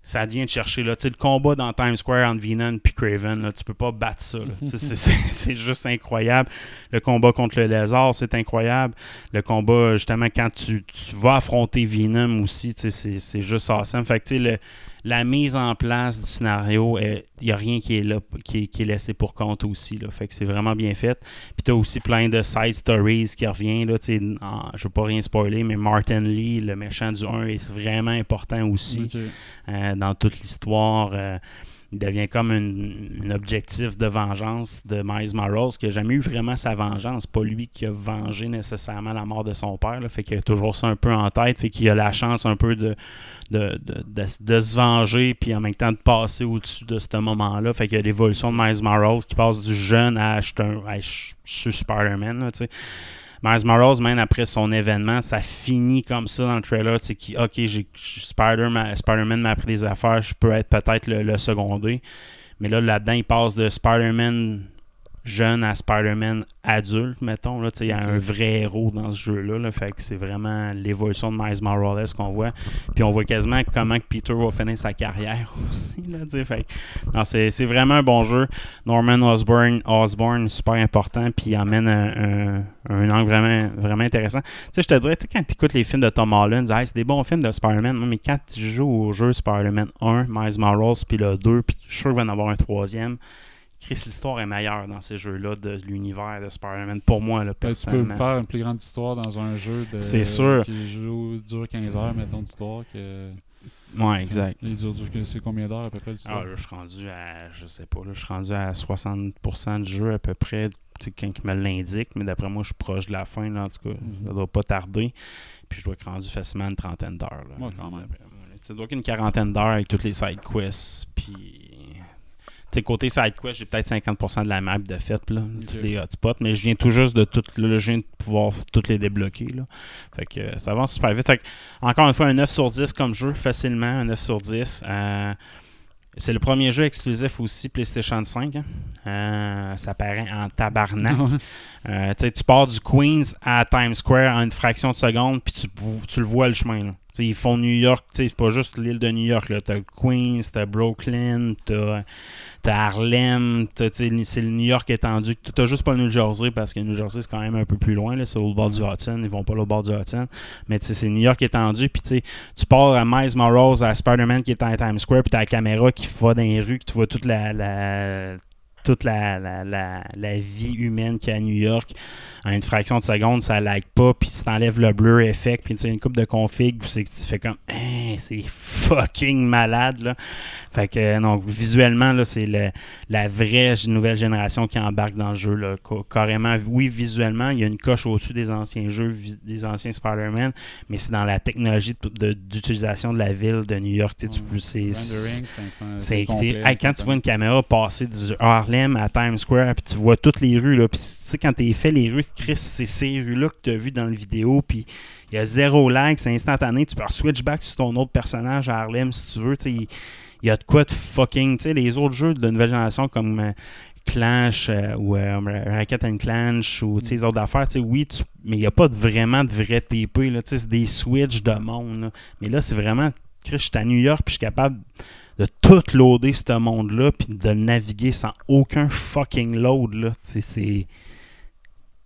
ça vient de chercher là, le combat dans Times Square entre Venom puis Craven, là, tu peux pas battre ça. c'est- juste incroyable. Le combat contre le lézard, c'est incroyable. Le combat, justement, quand tu, tu vas affronter Venom aussi, c'est juste awesome. Fait que, le- la mise en place du scénario, il n'y a rien qui est là, qui est, qui est laissé pour compte aussi. Là. Fait que c'est vraiment bien fait. Puis tu as aussi plein de side stories qui reviennent. Là, en- je ne veux pas rien spoiler, mais Martin Lee, le méchant du 1, est vraiment important aussi euh, dans toute l'histoire. euh, il devient comme un objectif de vengeance de Miles Morales, qui n'a jamais eu vraiment sa vengeance. Pas lui qui a vengé nécessairement la mort de son père. Fait qu'il a toujours ça un peu en tête. Fait qu'il a la chance un peu de, de, de, de- de se venger, puis en même temps de passer au-dessus de ce moment-là. Fait qu'il y a l'évolution de Miles Morales qui passe du jeune à je suis Spider-Man. Miles Morales, même après son événement, ça finit comme ça dans le trailer. Sais, qui, ok, Spider-Man m'a appris des affaires, je peux être peut-être le, le secondé. Mais là, là-dedans, il passe de Spider-Man jeune à Spider-Man adulte, mettons. Là, il y a un vrai héros dans ce jeu-là. là. fait que c'est vraiment l'évolution de Miles Morales qu'on voit? Puis on voit quasiment comment que Peter va finir sa carrière aussi. Là, fait c'est, c'est vraiment un bon jeu. Norman Osborn, Osborn super important, puis il amène un, un- un angle vraiment, vraiment intéressant. Tu sais, je te dirais, quand tu écoutes les films de Tom Holland, Hey, c'est des bons films de Spider-Man, mais quand tu joues au jeu Spider-Man 1, Miles Morales, puis le 2, puis je suis sûr qu'il va y en avoir un troisième, Chris, l'histoire est meilleure dans ces jeux-là de l'univers de Spider-Man, pour moi, là, Ben, tu peux personnellement. faire une plus grande histoire dans un jeu de, C'est sûr. qui joue, dure 15 heures, mettons, d'histoire. Que, Ouais, exact. Il dure, c'est combien d'heures à peu près Ah, l'histoire? là, je suis rendu à, je sais pas, là, je suis rendu à 60% du jeu à peu près, sais, quand il me l'indique, mais d'après moi, je suis proche de la fin, là, en tout cas, Mhm. ça doit pas tarder, puis je dois être rendu facilement une trentaine d'heures, là. Ouais, quand même. Sais, doit être une quarantaine d'heures avec toutes les side quests, puis... Sais, côté side quest, j'ai peut-être 50% de la map de fait, là, les hotspots, mais je viens tout juste de tout, là, je viens de pouvoir toutes les débloquer, là. Fait que euh, ça avance super vite. Fait que, encore une fois, un 9 sur 10 comme jeu, facilement, un 9 sur 10. Euh, c'est le premier jeu exclusif aussi PlayStation 5. hein. Euh, ça paraît en tabarnak. Euh, tu pars du Queens à Times Square en une fraction de seconde, puis tu, tu le vois le chemin. là. Ils font New York, c'est pas juste l'île de New York. Tu as Queens, tu Brooklyn, tu as Harlem, t'as, c'est le New York étendu. Tu n'as juste pas le New Jersey parce que le New Jersey, c'est quand même un peu plus loin. C'est au bord du Hudson. Ils vont pas au bord du Hudson. Mais c'est New York étendu. Puis tu pars à Miles Morales, à Spider-Man qui est en Times Square, puis tu as la caméra qui va dans les rues, que tu vois toute la- toute la, la, la, la vie humaine qu'il y a à New York en une fraction de seconde, ça lag pas, puis si t'enlèves le blur effect, puis tu as une coupe de config, puis c'est que tu fais comme Hein, c'est fucking malade là. Fait que donc visuellement là, c'est le- la vraie nouvelle génération qui embarque dans le jeu là. Carrément oui, visuellement, il y a une coche au-dessus des anciens jeux, des anciens Spider-Man, mais c'est dans la technologie de- de- d'utilisation de, la ville de New York, tu sais, c'est quand tu vois une caméra passer du À Times Square, puis tu vois toutes les rues, là, puis tu sais, quand tu fait les rues, Chris, c'est ces rues-là que tu as vues dans la vidéo, puis il y a zéro lag, c'est instantané, tu peux switch back sur ton autre personnage à Harlem si tu veux, il y a de quoi de fucking, tu sais, les autres jeux de nouvelle génération comme euh, Clash euh, ou euh, Racket and Clansh ou les autres affaires, oui, mais il n'y a pas de- vraiment de vrai TP, c'est des switches de monde, mais là, c'est vraiment, Chris, je suis à New York, puis je suis capable de tout loader ce monde-là, puis de le naviguer sans aucun fucking load. Là. C'est, c'est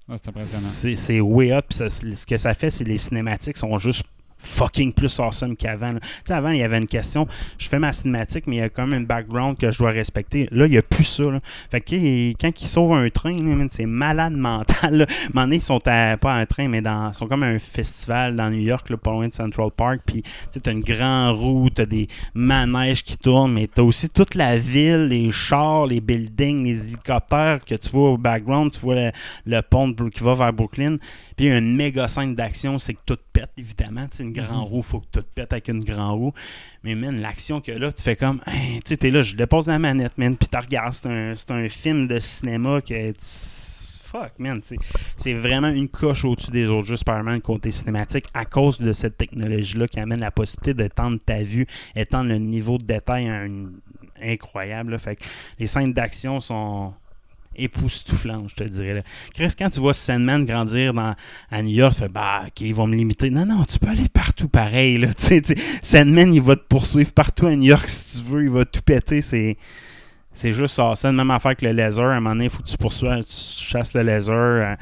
impressionnant. c'est, way. Puis ça- ce que ça fait, c'est les cinématiques sont juste fucking plus awesome qu'avant. Tu sais, avant, il y avait une question. Je fais ma cinématique, mais il y a quand même une background que je dois respecter. Là, il n'y a plus ça. Fait que quand ils sauvent un train, c'est malade mental. Là. À un moment ils sont pas un train, mais ils sont comme un festival dans New York, là, pas loin de Central Park. Puis tu as une grande roue, tu as des manèges qui tournent, mais tu as aussi toute la ville, les chars, les buildings, les hélicoptères que tu vois au background. Tu vois le, pont qui va vers Brooklyn. Puis une méga scène d'action, c'est que tout pète, évidemment. Tu sais, une grande roue, faut que tout pète avec une grande roue. Mais man, l'action que là, tu fais comme, Hey, tu sais, t'es là, je dépose la manette, man, puis tu regardes, c'est un, c'est un film de cinéma que. Fuck, man, c'est vraiment une coche au-dessus des autres jeux Spider-Man côté cinématique à cause de cette technologie-là qui amène la possibilité d'étendre ta vue, étendre le niveau de détail à un- incroyable. là. Fait que les scènes d'action sont époustouflantes, je te dirais. Là. Chris, quand tu vois Sandman grandir dans, à New York, tu fais bah, ok, ils vont me limiter. Non, non, tu peux aller partout pareil. Là. Sandman, il va te poursuivre partout à New York si tu veux, il va tout péter. C'est. C'est juste ça. C'est la même affaire que le laser. À un moment donné, il faut que tu poursuives, tu chasses le laser. Euh,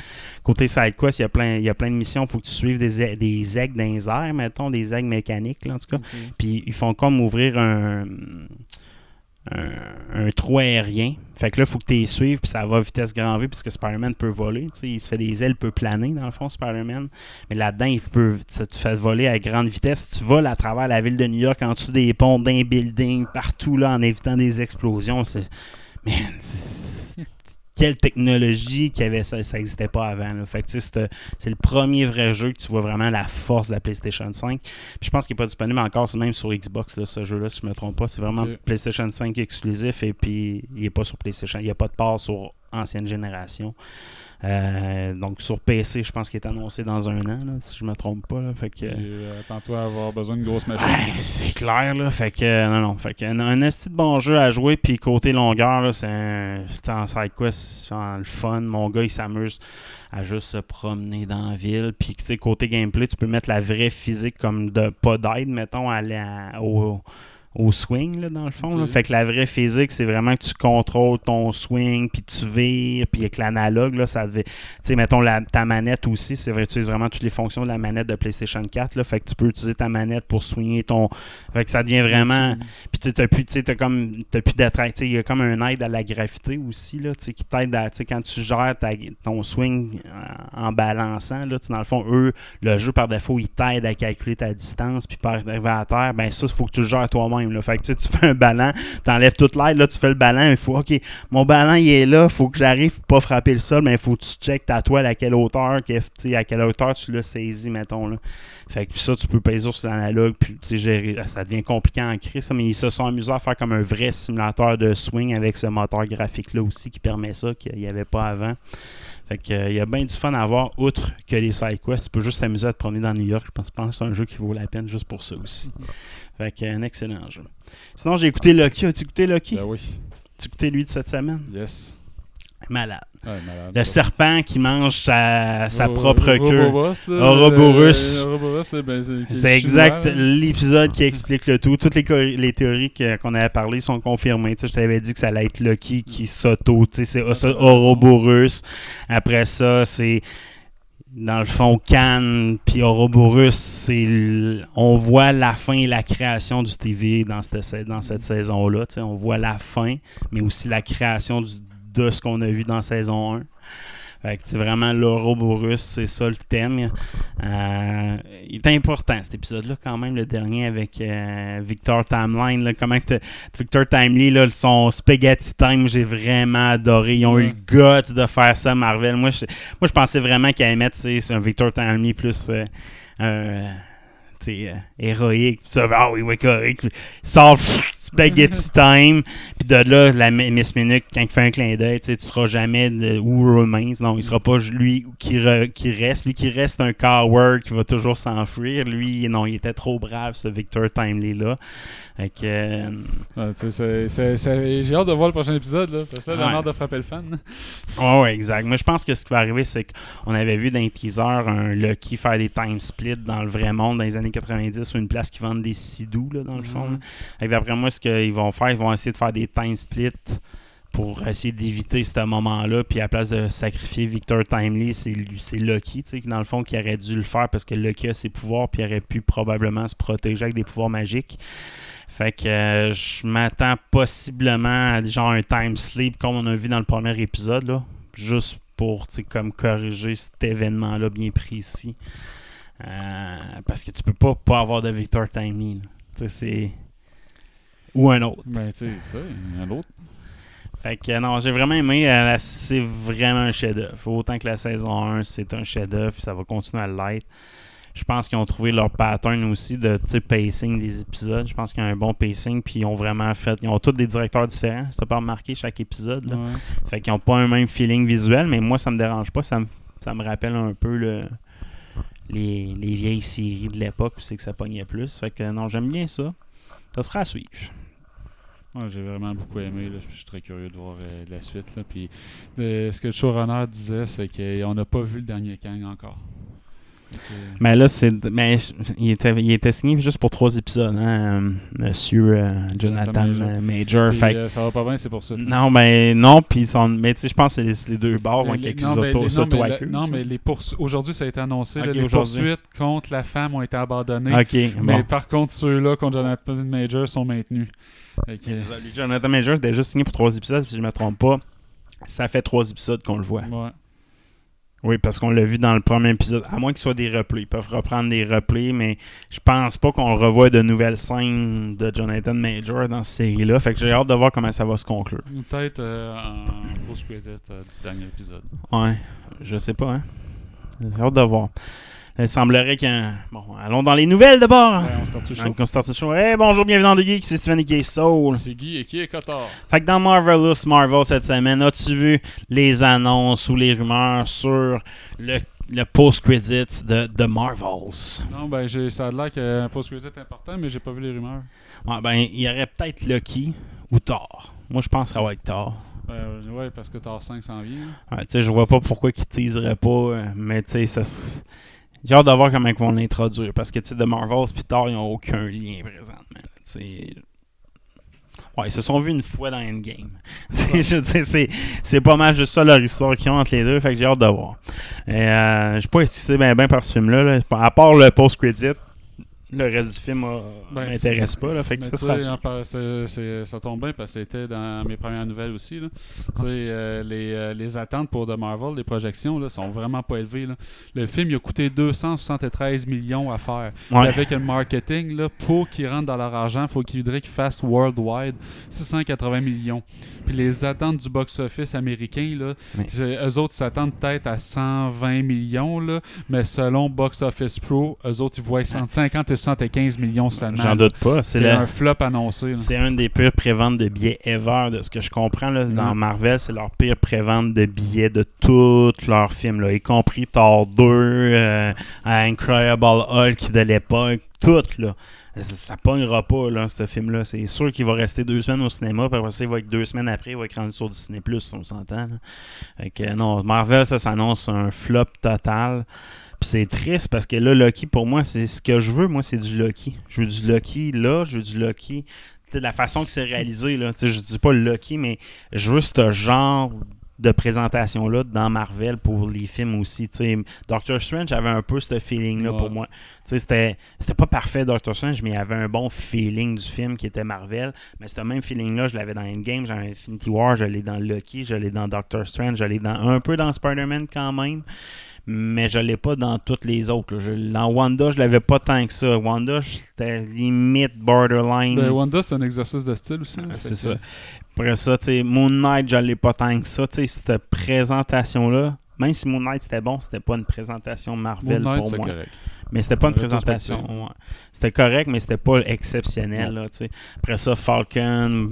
côté SideQuest, il y a plein, il y a plein de missions. Il faut que tu suives des, des aigles dans les airs, mettons, des aigles mécaniques, là, en tout cas. Puis ils font comme ouvrir un, un, trou aérien. Fait que là, il faut que tu les suives, puis ça va à vitesse grand V, puisque Spider-Man peut voler. tu il se fait des ailes, il peut planer, dans le fond, Spider-Man. Mais là-dedans, il peut, ça te fait voler à grande vitesse. Tu voles à travers la ville de New York, en dessous des ponts, d'un building, partout, là, en évitant des explosions. Man, c'est- quelle technologie qu'il y avait ça, ça n'existait pas avant. là. Fait que, tu sais, c'est, le premier vrai jeu que tu vois vraiment la force de la PlayStation 5. Puis je pense qu'il n'est pas disponible encore, même sur Xbox, là, ce jeu-là, si je ne me trompe pas. C'est vraiment. PlayStation 5 exclusif et puis il n'est pas sur PlayStation. Il n'y a pas de part sur ancienne génération. Euh, donc sur PC, je pense qu'il est annoncé dans un an, là, si je ne me trompe pas. là. Fait que, euh, Attends-toi à avoir besoin de grosses machines. Ouais, c'est clair, là. Fait que, euh, non, non. Fait que, un, un esti de bon jeu à jouer. Puis, côté longueur, là, c'est un. en side quest, le fun. Mon gars, il s'amuse à juste se promener dans la ville. Puis, tu sais, côté gameplay, tu peux mettre la vraie physique comme de pas d'aide, mettons, à la- au, au swing, là, dans le fond. là. Fait que la vraie physique, c'est vraiment que tu contrôles ton swing, puis tu vires, puis avec l'analogue, là, ça devait. Tu sais, mettons, la, ta manette aussi, c'est vrai, tu utilises vraiment toutes les fonctions de la manette de PlayStation 4, là. Fait que tu peux utiliser ta manette pour swinger ton. Fait que ça devient vraiment. Puis tu t'as plus, t'as comme, t'as plus d'attraction. Tu sais, Il y a comme un aide à la gravité aussi, là, tu sais, qui t'aide à, tu sais, quand tu gères ta- ton swing euh, en balançant, là, dans le fond, eux, le jeu par défaut, il t'aide à calculer ta distance, puis par arriver à terre, ben ça, il faut que tu le gères toi-même, Fait que tu tu fais un ballon, t'enlèves toute l'aide, là, tu fais le ballon, il faut, ok, mon ballon, il est là, faut que j'arrive pas frapper le sol, mais il faut que tu checkes ta toile à quelle hauteur, tu à quelle hauteur tu l'as saisi, mettons, là. Fait que ça, tu peux payer sur l'analogue, puis tu. Ça devient compliqué en ça, mais ils se sont amusés à faire comme un vrai simulateur de swing avec ce moteur graphique-là aussi qui permet ça, qu'il n'y avait pas avant. Fait que, il y a bien du fun à voir, outre que les side quests. Tu peux juste t'amuser à te promener dans New York. Je pense, je pense que c'est un jeu qui vaut la peine juste pour ça aussi. Fait que, un excellent jeu. Sinon, j'ai écouté Lucky. As-tu écouté Lucky? Ben oui. As-tu écouté lui de cette semaine? Yes. Malade. Ouais, malade. Le serpent qui mange sa, sa Ro- propre Ro- queue. Ouroboros, là, Ouroboros. euh, Ouroboros, c'est ben, c'est- exact l'épisode qui explique le tout. Toutes les, théories qu'on avait parlé sont confirmées. Tu je t'avais dit que ça allait être Lucky qui s'auto. tu sais, C'est ça, Ouroboros. Après ça, c'est dans le fond Cannes puis Ouroboros. c'est On voit la fin et la création du TV dans cette, saison-là. On voit la fin, mais aussi la création de ce qu'on a vu dans saison 1. Fait que c'est vraiment l'Ouroboros, c'est ça le thème. Euh, il est important cet épisode-là, quand même, le dernier avec euh, Victor Timeline. là. comment que Victor Timely, là, son Spaghetti Time, j'ai vraiment adoré. Ils ont eu le guts de faire ça, Marvel. Moi, je, moi, je pensais vraiment allaient mettre c'est un Victor Timely plus euh. Euh, héroïque, ça, ah oui, oui, correct. Sort Spaghetti Time, puis de là, la Miss Minute, quand il fait un clin d'œil, tu tu seras jamais de Who Remains. Non, il sera pas lui qui, qui reste. Lui qui reste un coward qui va toujours s'enfuir. Lui, non, il était trop brave, ce Victor Timely-là. Euh, Ouais, J'ai hâte de voir le prochain épisode, là, parce que là, Ouais. de frapper le fan. Ouais, ouais, exact. Moi, je pense que ce qui va arriver, c'est qu'on avait vu dans les teasers un Lucky faire des time splits dans le vrai monde dans les années 90 ou une place qui vend des sidous, là, dans le fond. Que d'après moi, ce qu'ils vont faire, ils vont essayer de faire des time splits pour essayer d'éviter ce moment-là. Puis à la place de sacrifier Victor Timely, c'est Lucky, tu sais, qui, dans le fond, qui aurait dû le faire parce que Lucky a ses pouvoirs, puis il aurait pu probablement se protéger avec des pouvoirs magiques. Fait que euh, je m'attends possiblement à genre un time sleep comme on a vu dans le premier épisode, là, juste pour comme corriger cet événement-là bien précis. Euh, parce que tu peux pas pas avoir de Victor Timely. là. Tu sais, c'est. Ou un autre. Ben, tu sais, ça, il y en a d'autres. Fait que euh, non, j'ai vraiment aimé. euh, c'est vraiment un chef-d'œuvre. Autant que la saison 1, c'est un chef-d'œuvre, ça va continuer à l'être. Je pense qu'ils ont trouvé leur pattern aussi de tu sais, pacing des épisodes. Je pense qu'il y a un bon pacing, puis ils ont vraiment fait. Ils ont tous des directeurs différents. T'as pas remarqué chaque épisode. là. Ouais. Fait qu'ils n'ont pas un même feeling visuel, mais moi, ça me dérange pas. Ça me, ça me rappelle un peu le, les, les vieilles séries de l'époque où c'est que ça pognait plus. Fait que non, j'aime bien ça. Ça sera à suivre. Ouais, j'ai vraiment beaucoup aimé. Là. Je suis très curieux de voir euh, la suite. Là. Puis, euh, ce que le showrunner disait, c'est qu'on n'a pas vu le dernier Kang encore. Mais là, c'est. Mais il était, il était signé juste pour trois épisodes, hein, monsieur euh, Jonathan Jonathan Major. Puis, Fait euh, ça va pas bien, c'est pour ça. non, mais non, puis mais tu sais, je pense que c'est les, les deux bords, hein, qui accusent mais auto- les- non, mais les aujourd'hui, ça a été annoncé. là, Ok, les poursuites contre la femme ont été abandonnées. Mais bon. par contre, ceux-là contre Jonathan Major sont maintenus. Jonathan Major était juste signé pour trois épisodes, si je me trompe pas. Ça fait trois épisodes qu'on le voit. ouais. Oui, parce qu'on l'a vu dans le premier épisode. À moins qu'il soit des replays. Ils peuvent reprendre des replays, mais je pense pas qu'on revoie de nouvelles scènes de Jonathan Major dans cette série-là. Fait que j'ai hâte de voir comment ça va se conclure. Ou Peut-être euh, en post-credit euh, du dernier épisode. Ouais, je sais pas, hein. J'ai hâte de voir. Il semblerait qu'un. Bon, allons dans les nouvelles d'abord. Ouais, on start le show. Donc, on start le show. Hey, bonjour, bienvenue dans The Geek, c'est Steven Gay Soul. C'est Guy et qui est Cotard. Fait que dans Marvelous Marvel cette semaine, as-tu vu les annonces ou les rumeurs sur le, le post-credits de, de Marvels? Non, ben, j'ai, ça a l'air qu'un post-credit est important, mais j'ai pas vu les rumeurs. Ouais, ben, il y aurait peut-être Lucky ou Thor. Moi, je pense que ça va être Thor. Euh, ouais, parce que Thor 5 s'en vient. Ouais, tu sais, je vois pas pourquoi qu'ils teaseraient pas, euh, mais tu sais, ça. J'ai hâte de voir comment ils vont l'introduire. Parce que, tu sais, de Marvels pis Thor, ils n'ont aucun lien présentement. Ouais, ils se sont vus une fois dans Endgame. Je c'est, c'est pas mal juste ça leur histoire qu'ils ont entre les deux. Fait que j'ai hâte de voir. Et, euh, je sais pas excité bien ben par ce film-là. là. À part le post-credit, le reste du film Ben, m'intéresse pas. Là, fait que Mais ça tombe bien parce que c'était dans mes premières nouvelles aussi. Là. Euh, les, euh, les attentes pour The Marvel, les projections, là, sont vraiment pas élevées. là. Le film il a coûté 273 millions à faire. Ouais. Avec le marketing, là, pour qu'ils rentrent dans leur argent, il faut qu'ils voudraient qu'ils fassent worldwide 680 millions. Puis les attentes du box-office américain, là, c'est- eux autres s'attendent peut-être à 120 millions, là, mais selon Box Office Pro, eux autres, ils voient 150 et 75 millions seulement. J'en doute pas. C'est, la- un flop annoncé. C'est un des pires préventes de billets ever, de ce que je comprends. Là, Dans Mm. Marvel, c'est leur pire prévente de billets de tous leurs films, là, y compris Thor 2, euh, Incredible Hulk de l'époque, tout. Là. Ça, ça pognera pas, là, ce film-là. C'est sûr qu'il va rester deux semaines au cinéma, puis après ça, il va être deux semaines après, il va être rendu sur Disney+, on s'entend. non, Marvel, ça s'annonce un flop total. Puis c'est triste parce que là, Loki, pour moi, c'est ce que je veux. Moi, c'est du Loki. Je veux du Loki là, je veux du Loki. Tu sais, de la façon que c'est réalisé, là. Tu sais, je dis pas Loki, mais je veux ce genre de présentation-là dans Marvel pour les films aussi. Tu sais, Doctor Strange avait un peu ce feeling-là Ouais. pour moi. C'était, pas parfait Doctor Strange, mais il y avait un bon feeling du film qui était Marvel. Mais ce même feeling-là, je l'avais dans Endgame, dans Infinity War, je l'ai dans Loki, je l'ai dans Doctor Strange, je l'ai dans, un peu dans Spider-Man quand même mais je l'ai pas dans toutes les autres. là. Je- dans Wanda, je l'avais pas tant que ça. Wanda, c'était limite borderline. Ben, Wanda, c'est un exercice de style aussi. Ouais, Fait c'est que- ça. Après ça, tu sais, Moon Knight, je l'ai pas tant que ça. Tu sais, cette présentation-là, même si Moon Knight c'était bon, c'était pas une présentation Marvel Moon Knight, pour c'est moi. correct. Mais c'était pas une présentation. C'était correct, mais c'était pas exceptionnel. Là. Après ça, Falcon,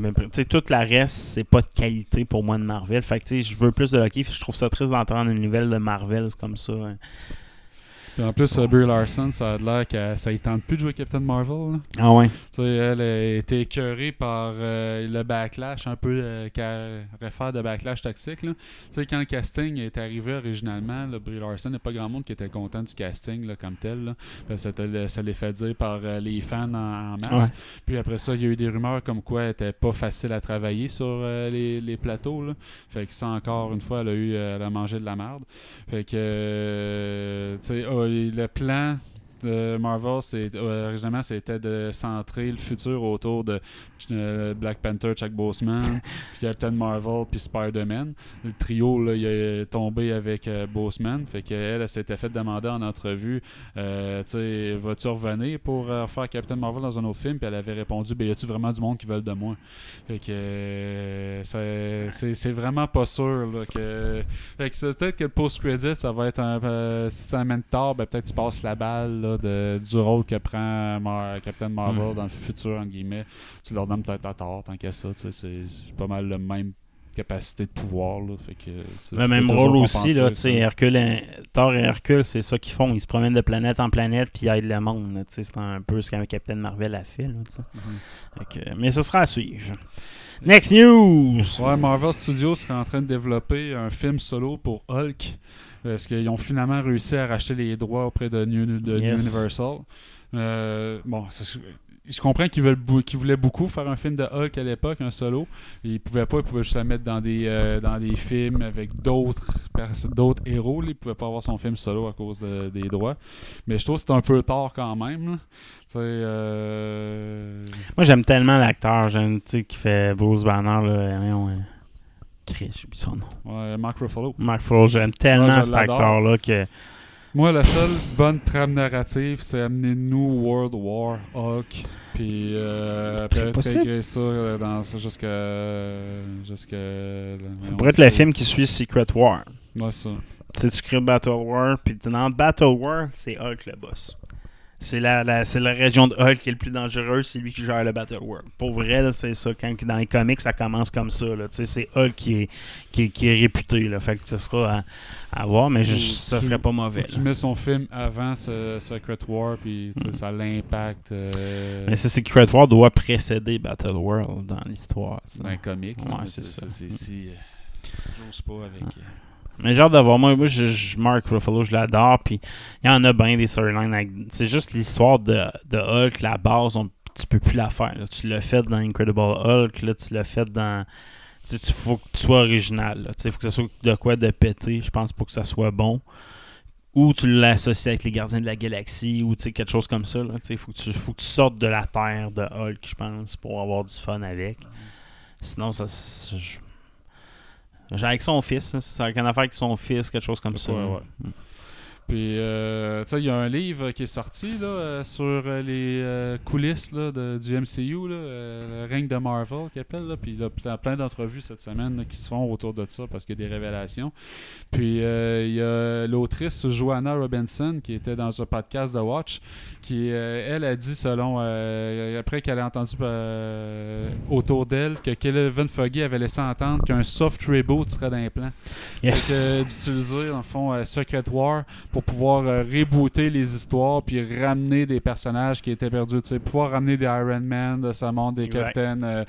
toute la reste, c'est pas de qualité pour moi de Marvel. Fait que tu sais, je veux plus de Loki. Je trouve ça triste d'entendre une nouvelle de Marvel comme ça. hein. Puis en plus, euh, Brie Larson, ça a l'air que ça ne tente plus de jouer Captain Marvel. là. Ah ouais. Tu sais, elle a été écœurée par euh, le backlash, un peu euh, qu'elle réfère de backlash toxique. Tu sais, quand le casting est arrivé originalement, là, Brie Larson, il n'y a pas grand monde qui était content du casting là, comme tel. là. Parce que ça l'est fait dire par euh, les fans en, en masse. Ouais. Puis après ça, il y a eu des rumeurs comme quoi elle était pas facile à travailler sur les, les plateaux. Là. Fait que ça, encore une fois, elle a eu elle a mangé de la merde. Fait que, tu sais, oh, le plan de Marvel, c'est, originalement, c'était de centrer le futur autour de euh, Black Panther, Chuck Boseman, puis Captain Marvel, puis Spider-Man. Le trio, là, il est tombé avec euh, Boseman. Fait qu'elle, elle s'était fait demander en entrevue, euh, tu sais, vas-tu revenir pour euh, faire Captain Marvel dans un autre film? Puis elle avait répondu, ben, y a-tu vraiment du monde qui veulent de moi? Fait que c'est- vraiment pas sûr là, que. Fait que c'est peut-être que le post-credit, ça va être un. euh, si tu amènes tard, ben peut-être tu passes la balle là, de, du rôle que prend Mar- Captain Marvel Mm. dans le futur, entre guillemets. Tu leur donnes peut-être à tort, tant qu'à ça. C'est pas mal le même capacité de pouvoir. Là, fait que Le même rôle aussi, là. Hercule, et- Thor et Hercule, c'est ça qu'ils font. Ils se promènent de planète en planète puis ils aident le monde. C'est un peu ce qu'un Captain Marvel a fait. là. Mhm. Fait que- mais ce sera à suivre. Next news! Ouais, Marvel Studios serait en train de développer un film solo pour Hulk. Parce qu'ils ont finalement réussi à racheter les droits auprès de, New, de New Yes. Universal. Euh, bon, je comprends qu'ils voulaient beaucoup faire un film de Hulk à l'époque, un solo. Ils pouvaient pas, ils pouvaient juste le mettre dans des, euh, dans des films avec d'autres héros. Ils pouvaient pas avoir son film solo à cause de- des droits. Mais je trouve que c'est un peu tard quand même. euh, Moi, j'aime tellement l'acteur, j'aime, qui fait Bruce Banner, là. Chris, j'oublie son nom. ouais, Mark Ruffalo. Mark Ruffalo, j'aime tellement cet acteur-là que. Moi, la seule bonne trame narrative, c'est amener nous World War, Hulk, puis euh, après intégrer ça euh, dans ça jusqu'à. jusqu'à. Ça pourrait être le film qui suit Secret War. Ouais, ça. Tu sais, tu crées Battle War, puis dans Battle War, c'est Hulk le boss. C'est la, la- c'est la région de Hulk qui est le plus dangereuse, c'est lui qui gère le Battle War. Pour vrai, là, c'est ça. Quand dans les comics, ça commence comme ça. là. C'est Hulk qui est, qui, est- qui est réputé. Là. Fait que ce sera à, à voir, mais je- ça tu- serait pas mauvais. Tu mets son film avant ce Secret War, puis sais, ça l'impacte euh, Mais c'est Secret War doit précéder Battle World dans l'histoire. dans un comic. Ouais, c'est ça. C'est si. euh, J'ose pas avec. euh, Mais hâte d'avoir. Moi, moi je, je- Mark Ruffalo, je l'adore. Puis il y en a bien des storylines. C'est juste l'histoire de, de Hulk, la base, on, tu peux plus la faire. Tu l'as fait dans Incredible Hulk, là, tu l'as fait dans. Il faut que tu sois original. Il faut que ce soit de quoi de péter. Je pense pas que ça soit bon. Ou tu l'associes avec les gardiens de la galaxie ou tu sais, quelque chose comme ça. Il faut, que tu- faut que tu sortes de la terre de Hulk, je pense, pour avoir du fun avec. Sinon, ça. je- avec son fils, hein, c'est une affaire avec son fils, quelque chose comme ça. pas- ouais. Puis, euh, tu sais, il y a un livre qui est sorti là, euh, sur euh, les coulisses là, de- du MCU, là, le règne de Marvel, qu'il appelle. Là, puis il y a plein- d'entrevues cette semaine là, qui se font autour de ça parce qu'il y a des révélations. Puis, euh, il y a l'autrice Joanna Robinson qui était dans un podcast de Watch, qui, euh, elle, a dit, selon, après qu'elle a entendu autour d'elle, que Kevin Foggy avait laissé entendre qu'un soft reboot serait dans les plans. Yes. D'utiliser, le fond, Secret War pour pouvoir euh, rebooter les histoires puis ramener des personnages qui étaient perdus. Tu sais, pouvoir ramener des Iron Man de ce monde, des. Captain euh,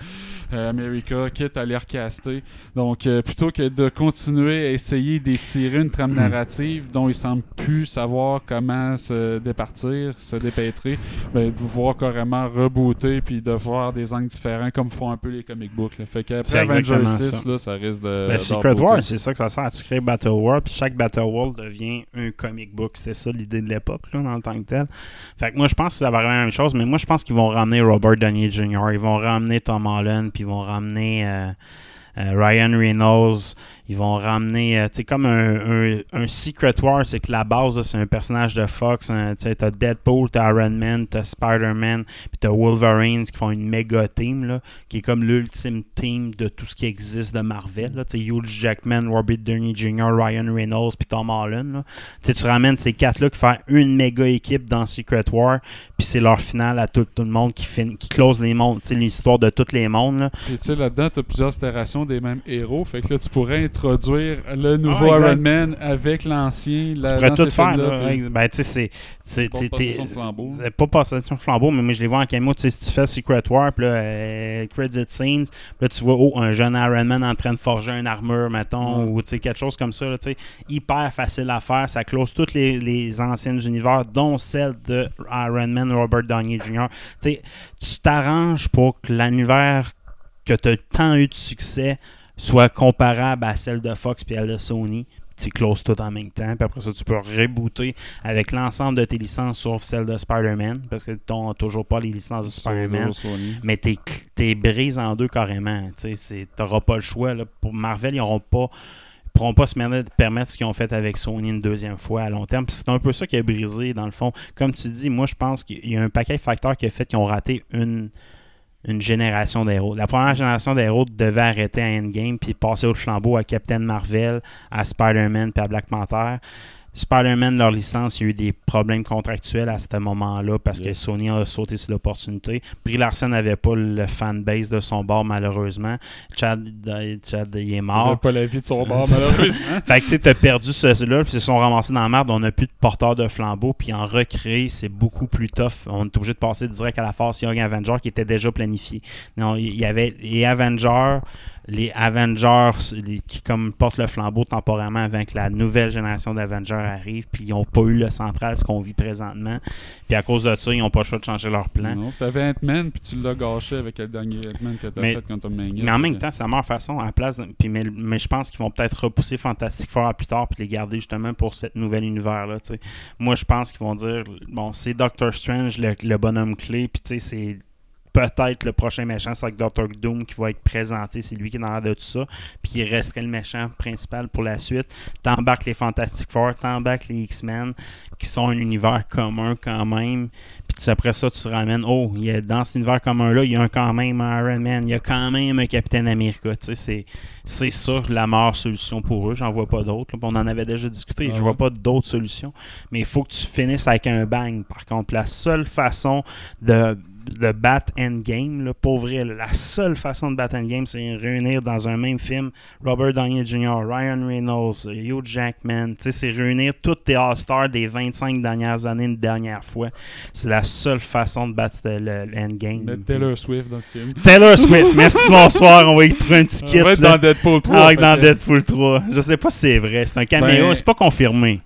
euh, America, quitte à les recaster. Donc, euh, plutôt que de continuer à essayer d'étirer une trame narrative dont ils semblent plus savoir comment se départir, se dépêtrer, ben, de pouvoir carrément rebooter puis de voir des angles différents comme font un peu les comic books. là. Fait qu'après Avengers exactement 6, ça. là, ça risque de. Ben, Secret. War, c'est ça que ça sert. Tu crées Battle War, puis chaque Battle World devient un comic C'était ça l'idée de l'époque, là, dans le tant que tel. Fait que moi, je pense que ça va ramener la même chose, mais moi, je pense qu'ils vont ramener Robert Downey Jr., ils vont ramener Tom Holland, puis ils vont ramener euh, euh, Ryan Reynolds, ils vont ramener, euh, tu sais, comme un, un, Secret War, c'est que la base, c'est un personnage de Fox. Tu sais, t'as Deadpool, t'as Iron Man, t'as Spider-Man, puis t'as Wolverine qui font une méga team, là, qui est comme l'ultime team de tout ce qui existe de Marvel. Là. Tu sais, Hugh Jackman, Robert Downey Jr., Ryan Reynolds, puis Tom Holland. Là. Tu sais, tu ramènes ces quatre-là qui font une méga équipe dans Secret War, puis c'est leur finale à tout, tout le monde qui, fin- qui close les mondes. Tu sais, l'histoire de tous les mondes. Là. Puis tu sais, là-dedans, tu as plusieurs itérations des mêmes héros. Fait que là, tu pourrais introduire le nouveau Ah, exact. Iron Man avec l'ancien. Tu pourrais dans tout faire. Là, puis- ben, tu sais, c'est. c'est- Pas t'es- de flambeau. c'est Pas possession de flambeau, mais moi je les vois en cameo. Tu sais, si tu fais Secret War, puis là, euh, credit scenes, là, tu vois oh, un jeune Iron Man en train de forger une armure, mettons, ou tu sais, quelque chose comme ça. Tu sais, hyper facile à faire. Ça close tous les, les anciens univers, dont celle de Iron Man, Robert Downey Jr. Tu sais, tu t'arranges pour que l'univers que tu as tant eu de succès soit comparable à celle de Fox puis à la de Sony. Tu closes tout en même temps. Puis après ça, tu peux rebooter avec l'ensemble de tes licences sauf celle de Spider-Man. Parce que tu n'as toujours pas les licences de Spider-Man. Mais t'es, t'es brise en deux carrément. Tu n'auras pas le choix. Là. Pour Marvel, ils n'auront pas pourront pas se permettre, ce qu'ils ont fait avec Sony une deuxième fois à long terme. C'est un peu ça qui a brisé, dans le fond. Comme tu dis, moi, je pense qu'il y a un paquet de facteurs qui a fait qu'ils ont raté une, une génération d'héros. La première génération d'héros devait arrêter à Endgame puis passer au flambeau à Captain Marvel, à Spider-Man puis à Black Panther. Spider-Man, leur licence, il y a eu des problèmes contractuels à ce moment-là parce que. Sony a sauté sur l'opportunité. Brie Larson n'avait pas le fanbase de son bord, malheureusement. Chad, Chad il est Il mort. pas la vie de son bord, malheureusement. Fait que tu sais, t'as perdu ceux-là, puis ils se sont ramassés dans la merde. On n'a plus de porteur de flambeau, puis en recréer, c'est beaucoup plus tough. On est obligé de passer direct à la phase Young Avenger qui était déjà planifiée. Non, il y avait les Avengers, les Avengers les- qui comme portent le flambeau temporairement avant que la nouvelle génération d'Avengers arrive, puis ils n'ont pas eu le central, ce qu'on vit présentement. Puis à cause de ça, ils n'ont pas le choix de changer leur plan. Non, t'avais Ant-Man, puis tu l'as gâché avec le dernier Ant-Man que t'as Mais- fait quand t'as Mania. Mais en même temps, c'est la meilleure façon, à la place. de- puis mais, mais je pense qu'ils vont peut-être repousser Fantastic Four à plus tard puis les garder justement pour ce nouvel univers-là. Moi, je pense qu'ils vont dire bon, c'est Doctor Strange, le, le bonhomme clé, puis tu sais, c'est peut-être le prochain méchant, c'est avec Doctor Doom qui va être présenté. C'est lui qui est dans l'air de tout ça. Puis il resterait le méchant principal pour la suite. T'embarques les Fantastic Four, t'embarques les X-Men, qui sont un univers commun quand même. Puis après ça, tu ramènes, oh, il y a, dans cet univers commun-là, il y a un, quand même un Iron Man, il y a quand même un Capitaine America. Tu sais, c'est, ça la meilleure solution pour eux. J'en vois pas d'autres. On en avait déjà discuté. Ah Je vois ouais. pas d'autres solutions. Mais il faut que tu finisses avec un bang. Par contre, la seule façon de, de battre Endgame, là, pour vrai, là, la seule façon de battre Endgame, c'est réunir dans un même film Robert Downey Jr., Ryan Reynolds, Hugh Jackman. Tu sais, c'est réunir tous tes All-Stars des 25 dernières années une dernière fois. C'est la seule façon de battre le, le- Endgame. Taylor Swift dans le film. Taylor Swift, merci, bonsoir. On va y trouver un petit kit. On va être dans Deadpool 3. Ah, dans Deadpool 3. Je sais pas si c'est vrai. C'est un caméo. Ben- c'est pas confirmé.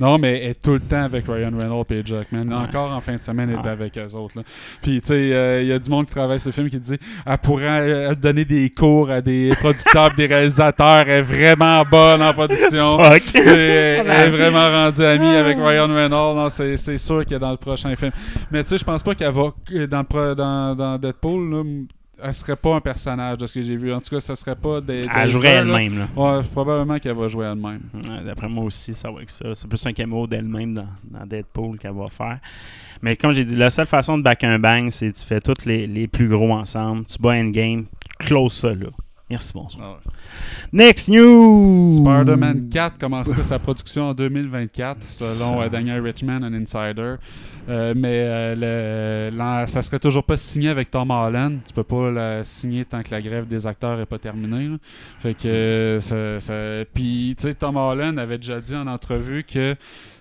Non, mais elle est tout le temps avec Ryan Reynolds et Jackman. Ouais. Encore en fin de semaine, elle est Ouais. avec eux autres. là. Puis, tu sais, euh, il y a du monde qui travaille sur le film qui dit elle pourrait euh, donner des cours à des producteurs des réalisateurs. Elle est vraiment bonne en production. Fuck. Et elle est vraiment rendue amie avec Ryan Reynolds. Non, c'est, c'est sûr qu'elle est dans le prochain film. Mais tu sais, je pense pas qu'elle va dans, dans, dans Deadpool. Là, elle serait pas un personnage de ce que j'ai vu. En tout cas, ce serait pas des. Elle jouerait elle-même. là. Ouais, probablement qu'elle va jouer elle-même. Ouais, D'après moi aussi, ça va être ça. C'est plus un caméo d'elle-même dans, dans Deadpool qu'elle va faire. Mais comme j'ai dit, la seule façon de back un bang, c'est tu fais tous les, les plus gros ensemble. Tu bats Endgame, tu close ça là. Merci, bonsoir. Ah ouais. Next news! Spider-Man 4 commencerait sa production en 2024, selon euh, Daniel Richman, un insider. Euh, mais euh, le- l'en- ça serait toujours pas signé avec Tom Holland. Tu peux pas la signer tant que la grève des acteurs est pas terminée. là. Fait que euh, ça, ça- puis tu sais, Tom Holland avait déjà dit en entrevue que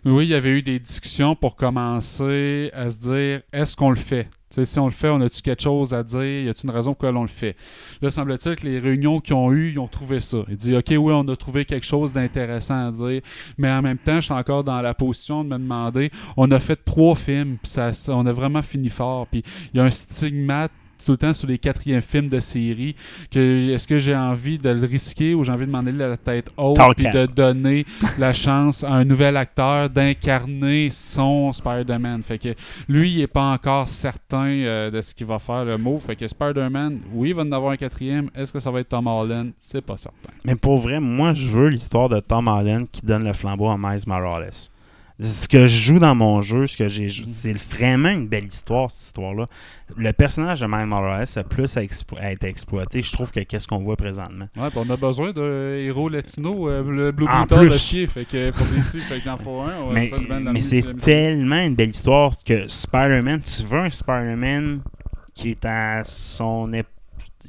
oui, il y avait eu des discussions pour commencer à se dire est-ce qu'on le fait? Si on le fait, on a-tu quelque chose à dire? Y a-t-il une raison pour laquelle on le fait? Là, semble-t-il que les réunions qu'ils ont eues, ils ont trouvé ça. Ils disent, OK, oui, on a trouvé quelque chose d'intéressant à dire, mais en même temps, je suis encore dans la position de me demander, on a fait trois films, puis on a vraiment fini fort, puis il y a un stigmate tout le temps sur les quatrièmes films de série que est-ce que j'ai envie de le risquer ou j'ai envie de m'en aller la tête haute puis de donner la chance à un nouvel acteur d'incarner son Spider-Man? Fait que lui il est pas encore certain euh, de ce qu'il va faire le mot fait que Spider-Man oui il va en avoir un quatrième. Est-ce que ça va être Tom Holland? C'est pas certain. Mais pour vrai, moi, je veux l'histoire de Tom Holland qui donne le flambeau à Miles Morales. Ce que je joue dans mon jeu, ce que j'ai c'est vraiment une belle histoire, cette histoire-là. Le personnage de Miles Morales a plus à, explo- à être exploité, je trouve, que qu'est-ce qu'on voit présentement? ouais on a besoin d'un héros latino euh, le Blue Beetle de chier fait que pour DC fait qu'il en faut un mais la mais c'est tellement une belle histoire que Spider-Man, tu veux un Spider-Man qui est à son ép-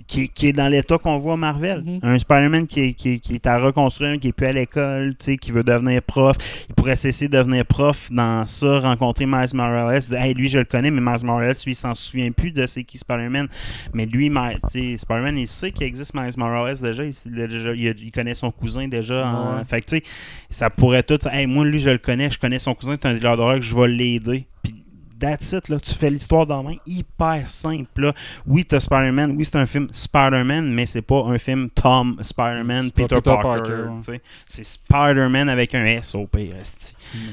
qui, qui est dans l'état qu'on voit à Marvel. Mhm. Un Spider-Man qui, est- qui, est- qui est à reconstruire, qui est plus à l'école, qui veut devenir prof. Il pourrait cesser de devenir prof dans ça, rencontrer Miles Morales, dire Hey, lui, je le connais, mais Miles Morales, lui, il s'en souvient plus de c'est qui Spider-Man. Mais lui, Spider-Man, il sait qu'il existe Miles Morales déjà. Il, déjà- connaît son cousin déjà. Fait que, ça pourrait tout. Hey, moi, lui, je le connais, je connais son cousin, c'est un dealer de rock, je vais l'aider. Puis, that's it, là. Tu fais l'histoire dans la main hyper simple, là. Oui, t'as Spider-Man, oui, c'est un film Spider-Man, mais c'est pas un film Tom Spider-Man, Peter, Peter Parker. Parker, ouais. tu sais. C'est Spider-Man avec un S au pire.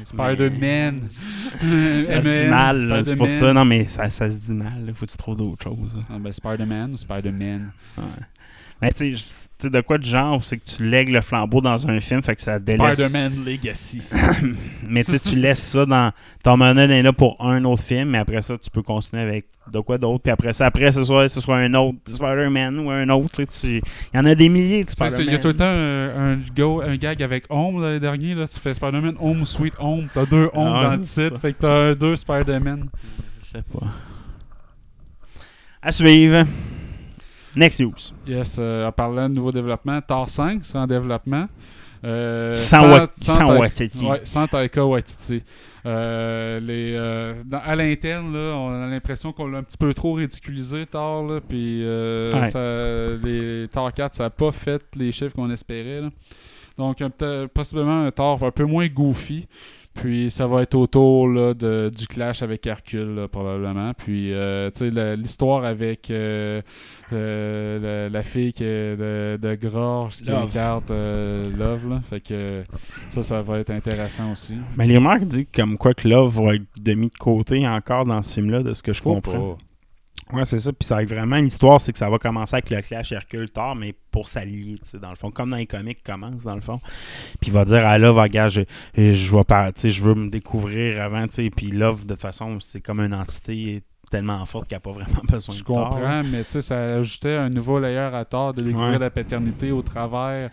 Spider-Man Ça se dit mal, là, c'est pour ça. Non, mais ça, ça se dit mal, là. Faut que tu trouves d'autres choses. Ah, ben, Spider-Man ou Spider-Man Ouais. Mais tu tu sais, de quoi de genre, c'est que tu lègues le flambeau dans un film, fait que ça délaisse. Spider-Man Legacy. Mais tu tu laisses ça dans. Tom Holland est là pour un autre film, mais après ça, tu peux continuer avec de quoi d'autre. Puis après ça, après, ce soit, ce soit un autre Spider-Man ou un autre. Il y en a des milliers de Spider-Man. Il y a tout le temps un, un, go- un gag avec Home là, les derniers. Là. Tu fais Spider-Man Home, Sweet Home. T'as deux Home Ah, dans le titre. ça. Fait que t'as deux Spider-Man. Je sais pas. À suivre. Next news. Yes, euh, en parlant de nouveau développement, Thor 5 sera en développement. Euh, sans, sans, sans, Waititi. Ouais, sans Taika Waititi. Euh, les, euh, à l'interne, on a l'impression qu'on l'a un petit peu trop ridiculisé, Thor. Là, puis ça, les Thor 4, ça n'a pas fait les chiffres qu'on espérait. Là. Donc, possiblement un Thor un peu moins goofy. Puis ça va être autour là, de, du clash avec Hercule, probablement. Puis, euh, tu sais, l'histoire avec euh, euh, la, fille qui est de, de Gorge qui incarne Love. Là. Fait que ça, ça va être intéressant aussi. Mais les remarques disent comme quoi que Love va être demi de côté encore dans ce film-là, de ce que je comprends. Ouais, c'est ça. Puis ça vraiment l'histoire, c'est que ça va commencer avec le clash Hercule Thor, mais pour s'allier, tu sais, dans le fond, comme dans les comics commence, dans le fond. Puis il va dire à Love, regarde, je, je, je, je veux me découvrir avant, tu sais. Puis Love, de toute façon, c'est comme une entité tellement forte qu'il n'a pas vraiment besoin je de comprends, mais tu sais, ça ajoutait un nouveau layer à Thor de découvrir la paternité au travers.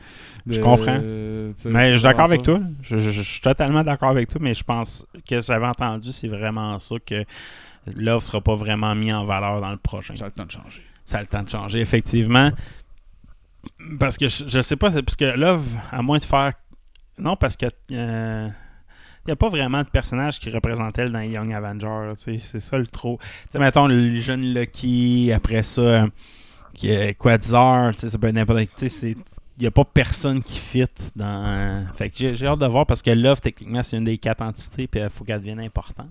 De, je comprends. mais je suis d'accord avec toi. Je, je, suis totalement d'accord avec toi, mais je pense que j'avais entendu, c'est vraiment ça que l'offre sera pas vraiment mis en valeur dans le prochain. Ça a le temps de changer. Ça a le temps de changer, effectivement. Parce que je, je sais pas, parce que Love, à moins de faire. Non, parce que. Euh, il n'y a pas vraiment de personnage qui représente elle dans Young Avengers. C'est ça le trop. sais mettons le jeune Lucky, après ça, euh, qui est Quadzar, ça peut être n'importe qui. Il n'y a pas personne qui fit dans. Fait que j'ai hâte de voir parce que Love, techniquement, c'est une des quatre entités, puis il faut qu'elle devienne importante.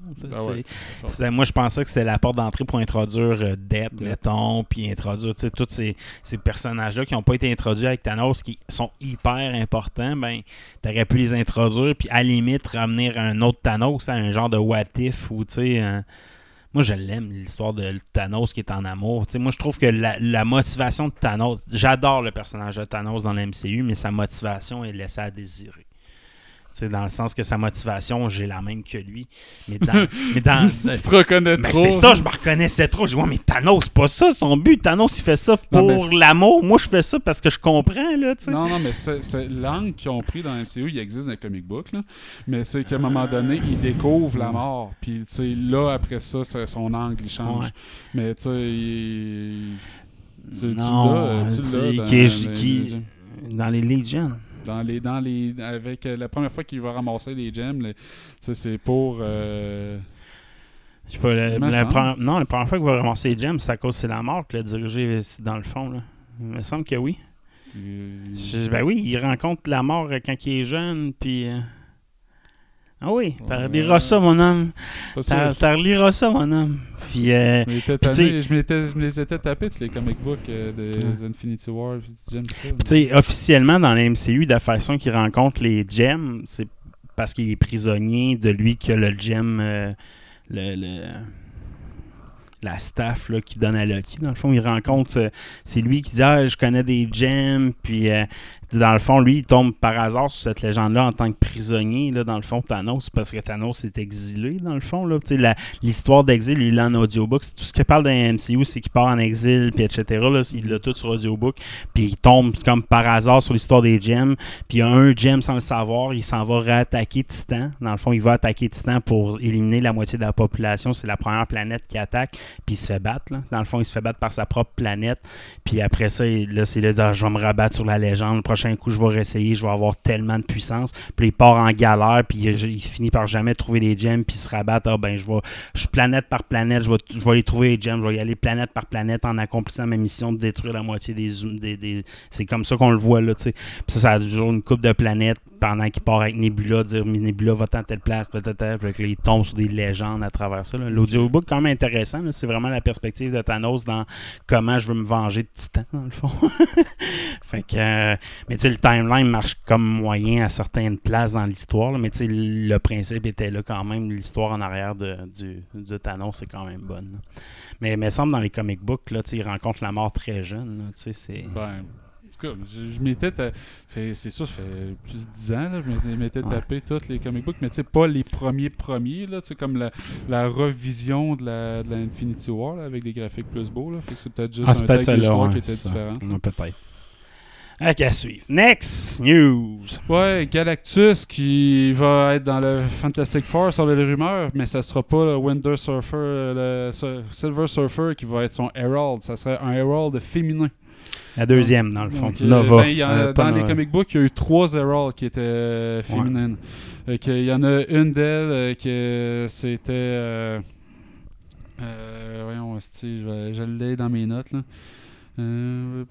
Ben moi, je pensais que c'était la porte d'entrée pour introduire euh, Death, mettons, puis introduire tous ces, ces personnages-là qui n'ont pas été introduits avec Thanos, qui sont hyper importants. Ben, t'aurais pu les introduire, puis à la limite, ramener un autre Thanos, un genre de What If, ou tu sais. Moi, je l'aime, l'histoire de Thanos qui est en amour. moi, je trouve que la, motivation de Thanos, j'adore le personnage de Thanos dans l'MCU, mais sa motivation est laissée à désirer dans le sens que sa motivation, j'ai la même que lui. Mais dans. mais dans tu te reconnais trop. C'est ça, je me reconnaissais trop. Je dis, ouais, mais Thanos, c'est pas ça son but. Thanos, il fait ça pour l'amour. Moi, je fais ça parce que je comprends. Là, sais. non, non, mais c'est l'angle qu'ils ont pris dans MCU, il existe dans les comic books. Là. Mais c'est qu'à un moment donné, il découvre la mort. Puis là, après ça, son angle, il change. Mais tu sais, il... Tu, non, tu l'as. Qui, qui, dans les Legions. Dans les, dans les, avec euh, la première fois qu'il va ramasser les gems, c'est pour. Euh, je sais pas, la, non, la première fois qu'il va ramasser les gems, c'est à cause c'est la mort qu'il a dirigé dans le fond. Là. Il me semble que oui. Euh, ben oui, il rencontre la mort quand il est jeune, puis. Ah oui, t'as reliras ça, mon homme. T'as reliras ça, mon homme. Puis, euh, je, me les étais tapés, tous les comic books euh, des Infinity War. J'aime ça. Tu sais, officiellement, dans la MCU, la façon qu'il rencontre les gems, c'est parce qu'il est prisonnier de lui qui a le gem. Euh, le, la staff là, qui donne à Lucky. Dans le fond, il rencontre. c'est lui qui dit Ah, je connais des gems, puis dans le fond, lui, il tombe par hasard sur cette légende-là en tant que prisonnier, là, dans le fond, Thanos, parce que Thanos est exilé, dans le fond. Là. L'histoire d'exil, il l'a en audiobook. Tout ce qu'il parle d'un MCU, c'est qu'il part en exil, puis etc. Là, il l'a tout sur audiobook. Puis il tombe comme par hasard sur l'histoire des gems. Puis il y a un gem sans le savoir, il s'en va réattaquer Titan. Dans le fond, il va attaquer Titan pour éliminer la moitié de la population. C'est la première planète qui attaque, puis il se fait battre. Là. Dans le fond, il se fait battre par sa propre planète. Puis après ça, là, c'est là, ah, je vais me rabattre sur la légende prochain coup, je vais réessayer, je vais avoir tellement de puissance. Puis il part en galère, puis il, finit par jamais trouver des gems, puis il se rabattre. Ah, ben, je vais, je planète par planète, je vais, aller trouver les gems, je vais y aller planète par planète en accomplissant ma mission de détruire la moitié des. des, des c'est comme ça qu'on le voit, là, tu sais. Puis ça, ça a toujours une coupe de planètes pendant qu'il part avec Nebula, dire Nebula va dans telle place, peut-être, il tombe sur des légendes à travers ça. L'audiobook, quand même intéressant, c'est vraiment la perspective de Thanos dans comment je veux me venger de Titan, dans le fond. fait que, euh, mais tu sais, le timeline marche comme moyen à certaines places dans l'histoire, mais tu sais, le principe était là quand même. L'histoire en arrière de, du, Thanos est quand même bonne. Mais il me semble dans les comic books, là, il rencontre la mort très jeune. C'est... Ben, je, m'étais. C'est ça, ça fait plus de 10 ans, là, je m'étais tapé tous les comic books, mais tu sais, pas les premiers premiers, là, tu sais, comme la, la, revision de la, de la Infinity War, avec des graphiques plus beaux, là. Fait que c'est peut-être juste ah, un tag d'histoire qui était différent. peut-être. Ok, à suivre. Next news. Ouais, Galactus qui va être dans le Fantastic Four sur les rumeurs, mais ça sera pas le Winter Surfer, le Silver Surfer qui va être son Herald. Ça serait un Herald féminin. La deuxième, dans le fond. Donc, euh, Nova. ben, y a- Euh, dans les Nova. comic books, il y a eu trois Herald qui étaient euh, féminines. Il y en a une d'elles que c'était. Voyons, je, je l'ai dans mes notes. Là. Euh,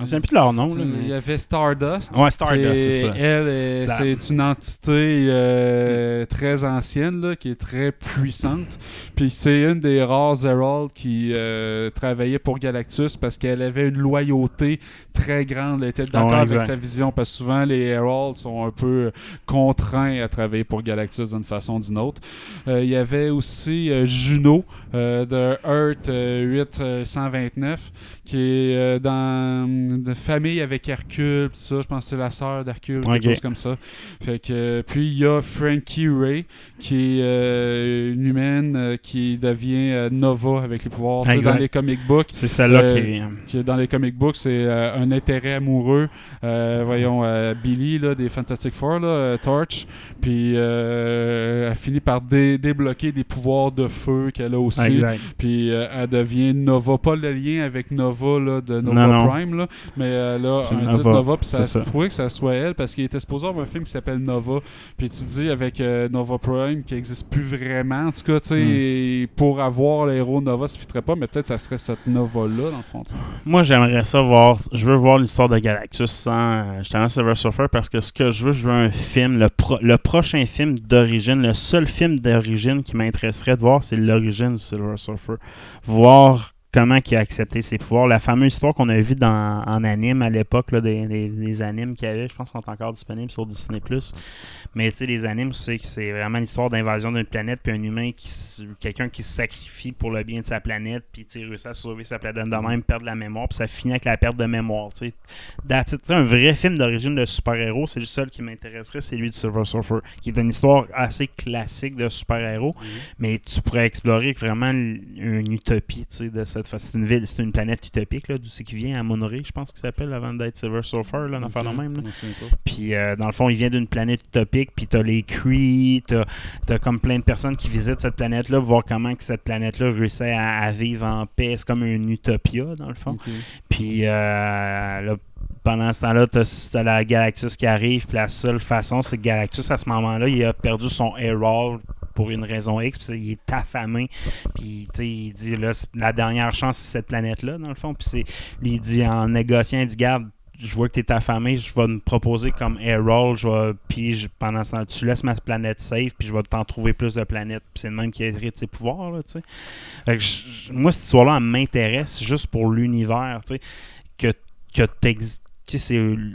souviens plus de leur nom. Là, il y mais... avait Stardust. Ouais, Stardust, c'est ça. Elle, La- c'est une entité euh, très ancienne, là, qui est très puissante. Puis c'est une des rares Herald qui euh, travaillait pour Galactus parce qu'elle avait une loyauté très grande. Elle était d'accord Ouais, avec sa vision parce que souvent les Herald sont un peu contraints à travailler pour Galactus d'une façon ou d'une autre. Euh, il y avait aussi euh, Juno euh, de Earth euh, 829 qui est euh, dans de famille avec Hercule, ça. Je pense que c'est la sœur d'Hercule, quelque Ok. chose comme ça. Fait que, puis il y a Frankie Ray, qui est euh, une humaine euh, qui devient Nova avec les pouvoirs. Dans les comic books, C'est celle-là qui est. qui est dans les comic books, c'est un intérêt amoureux. Voyons, Billy là, des Fantastic Four, là, Torch, puis elle finit par dé- débloquer des pouvoirs de feu qu'elle a aussi. Exact. Puis elle devient Nova, pas le lien avec Nova là, de Nova Non, non. Prime, là, mais a C'est un Nova, titre Nova, puis ça se pourrait que ça soit elle, parce qu'il était supposé avoir un film qui s'appelle Nova. Puis tu dis avec euh, Nova Prime qui n'existe plus vraiment, en tout cas, tu sais, Hmm. pour avoir l'héros Nova, ça ne pas, mais peut-être ça serait cette Nova-là, dans le fond. Moi, j'aimerais ça voir. Je veux voir l'histoire de Galactus sans euh, justement Silver Surfer parce que ce que je veux, je veux un film. Le, pro- le prochain film d'origine, le seul film d'origine qui m'intéresserait de voir, c'est l'origine du Silver Surfer. Voir comment il a accepté ses pouvoirs. La fameuse histoire qu'on a vue dans, en anime à l'époque, des, des, des animes qu'il y avait, je pense qu'ils sont encore disponibles sur Disney+. Mais tu sais, les animes, c'est que c'est vraiment l'histoire d'invasion d'une planète, puis un humain, qui quelqu'un qui se sacrifie pour le bien de sa planète, puis tu réussit à sauver sa planète de même, perdre la mémoire, puis ça finit avec la perte de mémoire. Tu sais, un vrai film d'origine de super-héros, c'est le seul qui m'intéresserait, c'est lui de Silver Surfer, qui est une histoire assez classique de super-héros, mais tu pourrais explorer vraiment une utopie, de cette. C'est une ville, c'est une planète utopique, d'où c'est qui vient, à Monory, je pense qu'il s'appelle, avant d'être Silver Surfer, là, une affaire de Ok, même. là. Puis euh, dans le fond, il vient d'une planète utopique, puis t'as les Kree, t'as as comme plein de personnes qui visitent cette planète-là pour voir comment que cette planète-là réussit à, à vivre en paix. C'est comme une utopia, dans le fond. Puis euh, là, pendant ce temps-là, t'as t'as la Galactus qui arrive, puis la seule façon, c'est que Galactus, à ce moment-là, il a perdu son Herald pour une raison X, puis il est affamé, puis tu il dit, là, la dernière chance, c'est cette planète-là, dans le fond, puis lui, il dit, en négociant, il dit, garde, je vois que tu es affamé, je vais me proposer comme Herald, je vais, puis pendant ce temps tu laisses ma planète safe, puis je vais t'en trouver plus de planètes, puis c'est le même qui hérite ses pouvoirs, là, tu. Fait que moi, cette histoire-là, m'intéresse juste pour l'univers, tu que, que c'est,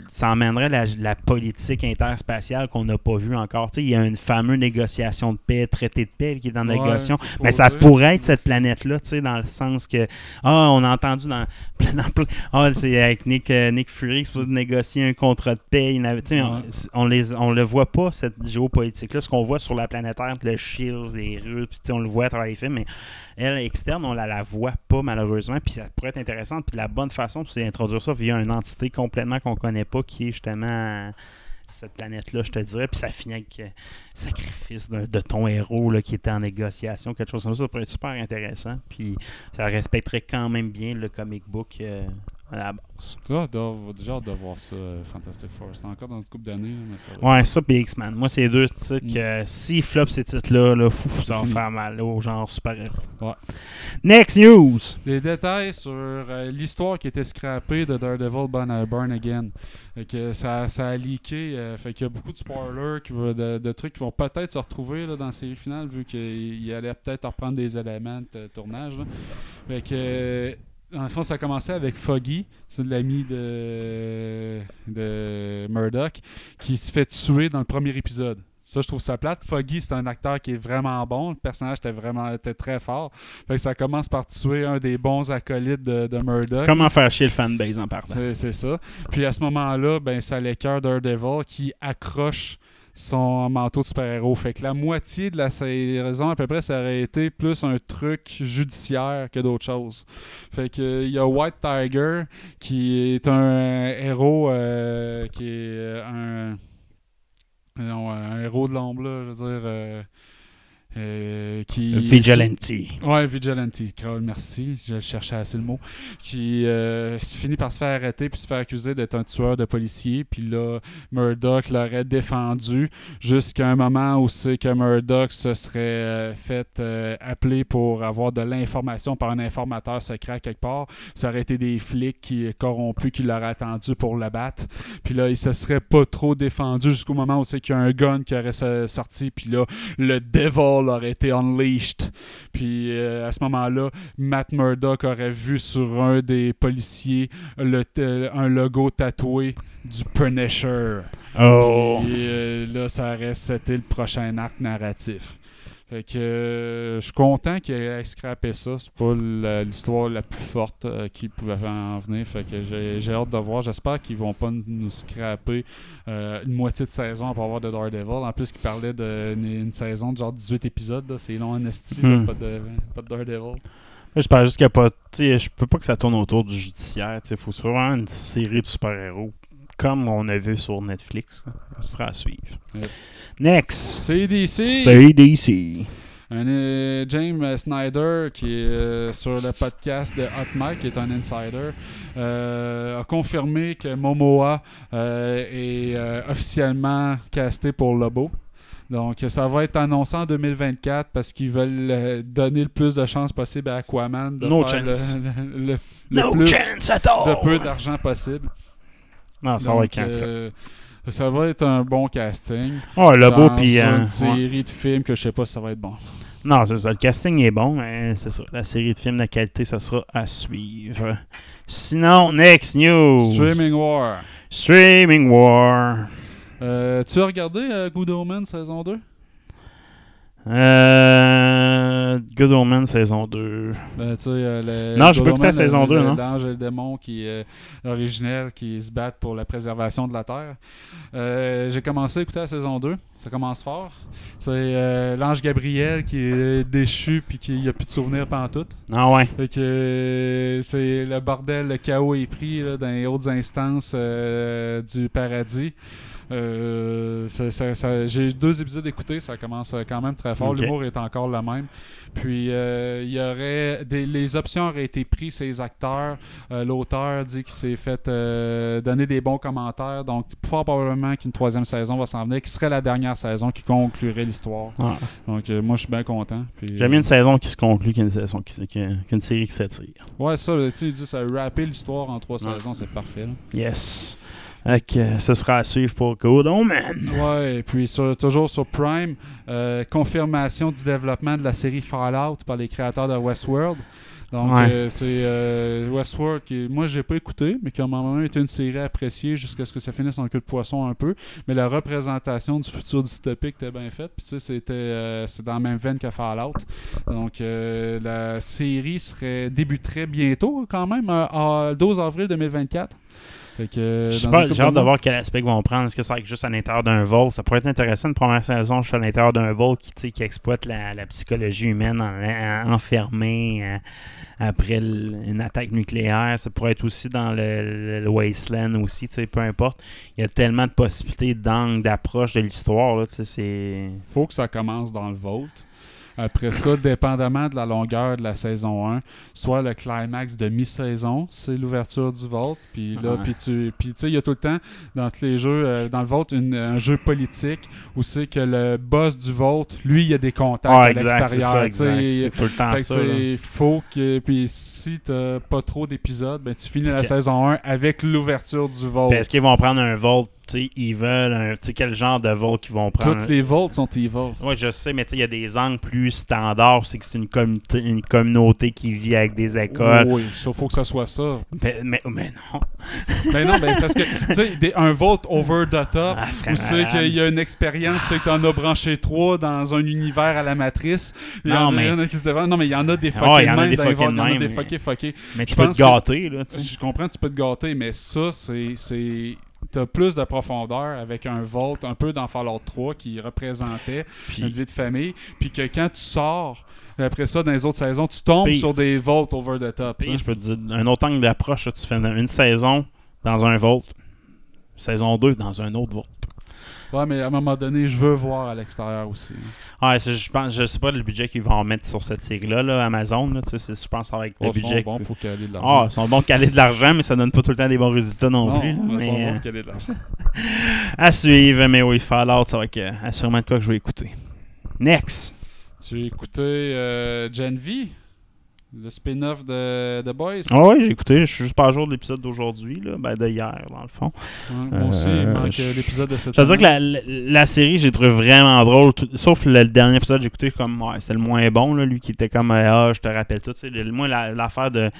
ça emmènerait la, la politique interspatiale qu'on n'a pas vue encore. Tu sais, il y a une fameuse négociation de paix, traité de paix qui est en Ouais, négociation. Mais ça pourrait être cette planète-là, tu sais, dans le sens que, ah, on a entendu dans, dans ah, c'est avec Nick, euh, Nick Fury qui se supposé négocier un contrat de paix. Il avait- tu sais, on, Ouais. on les, on le voit pas, cette géopolitique-là. Ce qu'on voit sur la planète Terre, le Shields, les Russes, puis tu sais, on le voit à travers les films, mais elle, externe, on la, la voit pas, malheureusement. Puis ça pourrait être intéressant. Puis la bonne façon, c'est d'introduire ça via une entité complètement qu'on connaît pas, qui est justement cette planète-là, je te dirais. Puis ça finit avec euh, sacrifice de, de ton héros là, qui était en négociation, quelque chose comme ça. Ça pourrait être super intéressant. Puis ça respecterait quand même bien le comic book euh, à la base. Tu vois, dois- déjà hâte de voir ça, euh, Fantastic Four. C'est encore dans une couple d'années, ça. Ouais, ça puis X-Men. Moi, c'est deux titres Mm. que s'ils flopent ces titres-là, là, ça va faire mal là, au genre super-héros. Ouais. Next news! Des détails sur euh, l'histoire qui était scrappée de Daredevil Born, Born Again. Fait que ça, ça a leaké. euh, fait qu'il y a beaucoup de spoilers, qui va- de, de trucs qui vont peut-être se retrouver là, dans la série finale, vu qu'il il allait peut-être reprendre des éléments de tournage. là. Fait que. Dans le fond, ça a commencé avec Foggy, c'est l'ami de, de Murdoch, qui se fait tuer dans le premier épisode. Ça, je trouve ça plate. Foggy, c'est un acteur qui est vraiment bon. Le personnage était vraiment était très fort. Fait que ça commence par tuer un des bons acolytes de, de Murdoch. Comment faire chier le fanbase en partant? C'est ça. Puis à ce moment-là, ben, ça l'écœure Daredevil qui accroche son manteau de super-héros. Fait que la moitié de la saison, à peu près, ça aurait été plus un truc judiciaire que d'autres choses. Fait que il y a White Tiger qui est un héros euh, qui est un, non, un héros de l'ombre, je veux dire. euh, euh, qui Vigilante. Ouais, Vigilante. Merci. Je cherchais assez le mot. Qui euh, finit par se faire arrêter puis se faire accuser d'être un tueur de policiers. Puis là, Murdoch l'aurait défendu jusqu'à un moment où c'est que Murdoch se serait euh, fait euh, appeler pour avoir de l'information par un informateur secret quelque part. Ça aurait été des flics qui corrompus qui l'auraient attendu pour l'abattre. Puis là, il se serait pas trop défendu jusqu'au moment où c'est qu'il y a un gun qui aurait sorti. Puis là, le devil aurait été unleashed. Puis euh, à ce moment-là, Matt Murdock aurait vu sur un des policiers le t- un logo tatoué du Punisher. Oh. Puis euh, là, ça aurait c'était le prochain arc narratif. Fait que euh, je suis content qu'il ait scrappé ça. C'est pas l'histoire la plus forte euh, qui pouvait en venir. Fait que j'ai hâte de voir. J'espère qu'ils vont pas nous scraper euh, une moitié de saison pour avoir de Daredevil. En plus, qu'ils parlaient d'une une saison de genre 18 épisodes. C'est long en esti, Hmm. pas, de, pas de Daredevil. Moi, J'espère juste qu'il n'y a pas. Je peux pas que ça tourne autour du judiciaire. Il faut vraiment une série de super-héros. Comme on a vu sur Netflix. Ça sera à suivre. Yes. Next. C'est DC. C'est DC. Un, euh, James Snyder, qui est euh, sur le podcast de Hot Mike, qui est un insider, euh, a confirmé que Momoa euh, est euh, officiellement casté pour Lobo. Donc, ça va être annoncé en 2024 parce qu'ils veulent euh, donner le plus de chances possible à Aquaman de No faire chance. le, le- le- le No plus chance at all. de peu d'argent possible. Non, ça Donc, va être quand euh, ça va être un bon casting. Oh, le beau, puis. une ouais. série de films que je sais pas si ça va être bon. Non, c'est ça. Le casting est bon, mais c'est ça. La série de films de qualité, ça sera à suivre. Sinon, next news. Streaming War. Streaming War. Euh, tu as regardé euh, Good Omen saison 2? Euh, Good Omen saison 2. Ben, tu sais, euh, le- Non, j'ai pas écouté la saison le- 2, le- non? L'ange et le démon qui est originel, qui se battent pour la préservation de la Terre. Euh, J'ai commencé à écouter la saison 2. Ça commence fort. C'est euh, l'ange Gabriel qui est déchu puis qui a plus de souvenirs pantoute. Ah ouais. Fait que euh, c'est le bordel, le chaos est pris là, dans les hautes instances euh, du paradis. Euh, ça- ça- ça- J'ai deux épisodes écoutés, ça commence quand même très fort. L'humour est encore le même. Puis euh, il y aurait des, les options auraient été prises ces acteurs. Euh, L'auteur dit qu'il s'est fait donner des bons commentaires. Donc fort probablement qu'une troisième saison va s'en venir, qui serait la dernière saison qui conclurait l'histoire. Ah. Donc moi je suis bien content. Puis, J'aime mieux une saison qui se conclut qu'une saison qui, qu'une qu'une série qui s'attire. Ouais, ça, tu dit ça a rappé l'histoire en trois saisons, c'est parfait. là. Yes. Ok, ce sera à suivre pour Good Omen. Ouais, et puis sur- toujours sur Prime, euh, confirmation du développement de la série Fallout par les créateurs de Westworld. Donc, Ouais. euh, c'est euh, Westworld qui, moi, j'ai pas écouté, mais qui à un moment donné était une série appréciée jusqu'à ce que ça finisse en queue de poisson un peu. Mais la représentation du futur dystopique était bien faite. Puis, tu sais, c'était euh, c'est dans la même veine que Fallout. Donc, euh, la série serait débuterait bientôt, quand même, euh, à- le 12 avril 2024. J'ai hâte de voir quel aspect ils vont prendre. Est-ce que ça va être juste à l'intérieur d'un vol? Ça pourrait être intéressant une première saison juste à l'intérieur d'un vol qui, qui exploite la, la psychologie humaine en, en- enfermée euh, après l- une attaque nucléaire. Ça pourrait être aussi dans le, le- le Wasteland aussi, peu importe. Il y a tellement de possibilités d'angles, d'approche de l'histoire. c'est. faut que ça commence dans le Vault. Après ça, dépendamment de la longueur de la saison 1, soit le climax de mi-saison, c'est l'ouverture du Vault. Puis là, puis tu puis sais, il y a tout le temps dans tous les jeux, euh, dans le Vault, une- un jeu politique où c'est que le boss du Vault, lui, il a des contacts Ah, à exact, c'est l'extérieur. C'est tout le temps Fait ça. c'est faut que puis si t'as pas trop d'épisodes, ben tu finis la saison 1 avec l'ouverture du Vault. Puis Est-ce qu'ils vont prendre un Volt tu sais, Ils veulent un. Tu sais, quel genre de Volt qu'ils vont prendre? Toutes les Vaults sont evil. Oui, je sais, mais tu sais, il y a des angles plus standards. C'est que c'est une communauté, une communauté qui vit avec des écoles. Oui, il faut que ça soit ça. Mais, mais, mais non. Ben non, ben parce que, tu sais, un vote over the top, Ah, où c'est qu'il y a une expérience, c'est que t'en as branché trois dans un univers à la matrice. Il y Non, en mais- il y en a qui se défendent. Non, mais il y en a des fuckés il y en a des fuckés il y en a des mais- fuckés fuckés. Mais tu peux te que- gâter, là. Je comprends, tu peux te gâter, mais ça, c'est. T'as plus de profondeur avec un Volt, un peu dans Fallout 3 qui représentait Puis- une vie de famille. Puis que quand tu sors, après ça, dans les autres saisons, tu tombes Puis- sur des Volts over the top. Puis, ça. je peux te dire, un autre angle d'approche, tu fais une saison dans un Volt, saison 2 dans un autre Volt. Ouais, mais à un moment donné, je veux voir à l'extérieur aussi. Ouais, je pense, je sais pas le budget qu'ils vont en mettre sur cette série-là, là, Amazon. Là, sais, c'est- je pense être le Ils sont bons pour caler de Ah, l'argent. ils sont bons de caler de l'argent, mais ça donne pas tout le temps des bons résultats non, non, plus. là, ils mais, sont bons euh, pour caler de l'argent. à suivre, mais oui, Fallout, ça va être euh, assurément de quoi que je vais écouter. Next. Tu as écouté euh, Gen V, le spin-off de The Boys? Ah oui, j'ai écouté. Je suis juste pas à jour de l'épisode d'aujourd'hui, là, ben, de hier, dans le fond. Ouais, moi aussi, il Euh, manque je- euh, l'épisode de cette C'est-à-dire semaine. que la, la, la série, j'ai trouvé vraiment drôle. tout- sauf le, le dernier épisode, j'ai écouté comme. Ouais, c'était le moins bon, là, lui qui était comme. euh, Ah, je te rappelle tout. le- Moi, la- l'affaire de.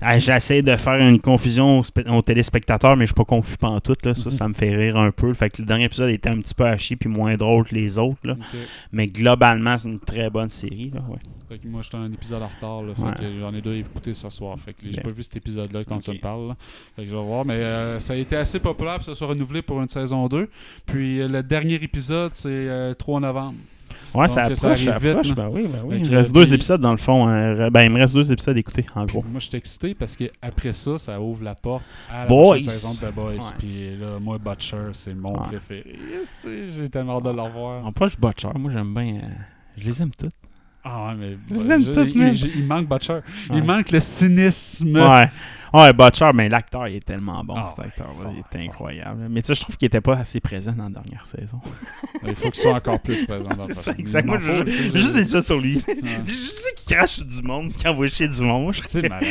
ah, J'essaie de faire une confusion aux, spe- aux téléspectateurs, mais je suis pas confus en tout. Là. Ça, ça me fait rire un peu. Fait que le dernier épisode était un petit peu à chier puis moins drôle que les autres. Là. Mais globalement, c'est une très bonne série. Là, ouais. Fait que moi, j'étais un épisode en retard. Là, fait Ouais. J'en ai deux à écouter ce soir. Fait que j'ai pas vu cet épisode-là quand tu Ok. me parles. là. Fait que je vais voir. Mais euh, ça a été assez populaire que ça soit renouvelé pour une saison 2. Puis euh, le dernier épisode, c'est euh, 3 novembre. Ouais, Donc, ça approche, arrive ça vite, approche. là. Ben oui, ben oui. Il me reste deux puis- épisodes dans le fond. hein. Ben, il me reste deux épisodes à écouter, en gros. Moi, je suis excité parce qu'après ça, ça ouvre la porte à la Boys. saison de The Boys. Ouais. Puis là, moi, Butcher, c'est mon Ouais. préféré. Yes, J'ai tellement hâte de le revoir. Pas je butcher. Moi, j'aime bien. euh, Je les aime toutes. Ah ouais, mais aime je- man. il- il manque Butcher. Ouais. Il manque le cynisme. Ouais. Ouais, Butcher, mais l'acteur, il est tellement bon, Ah cet acteur-là. fort, Il fort. incroyable. Mais tu sais, je trouve qu'il était pas assez présent dans la dernière saison. Il faut qu'il soit encore plus présent dans la ça, exactement. Sais, j'ai juste des épisodes sur lui. Ouais. J'ai juste dit qu'il crache du monde, qu'il envoie chier du monde. Je- C'est malade.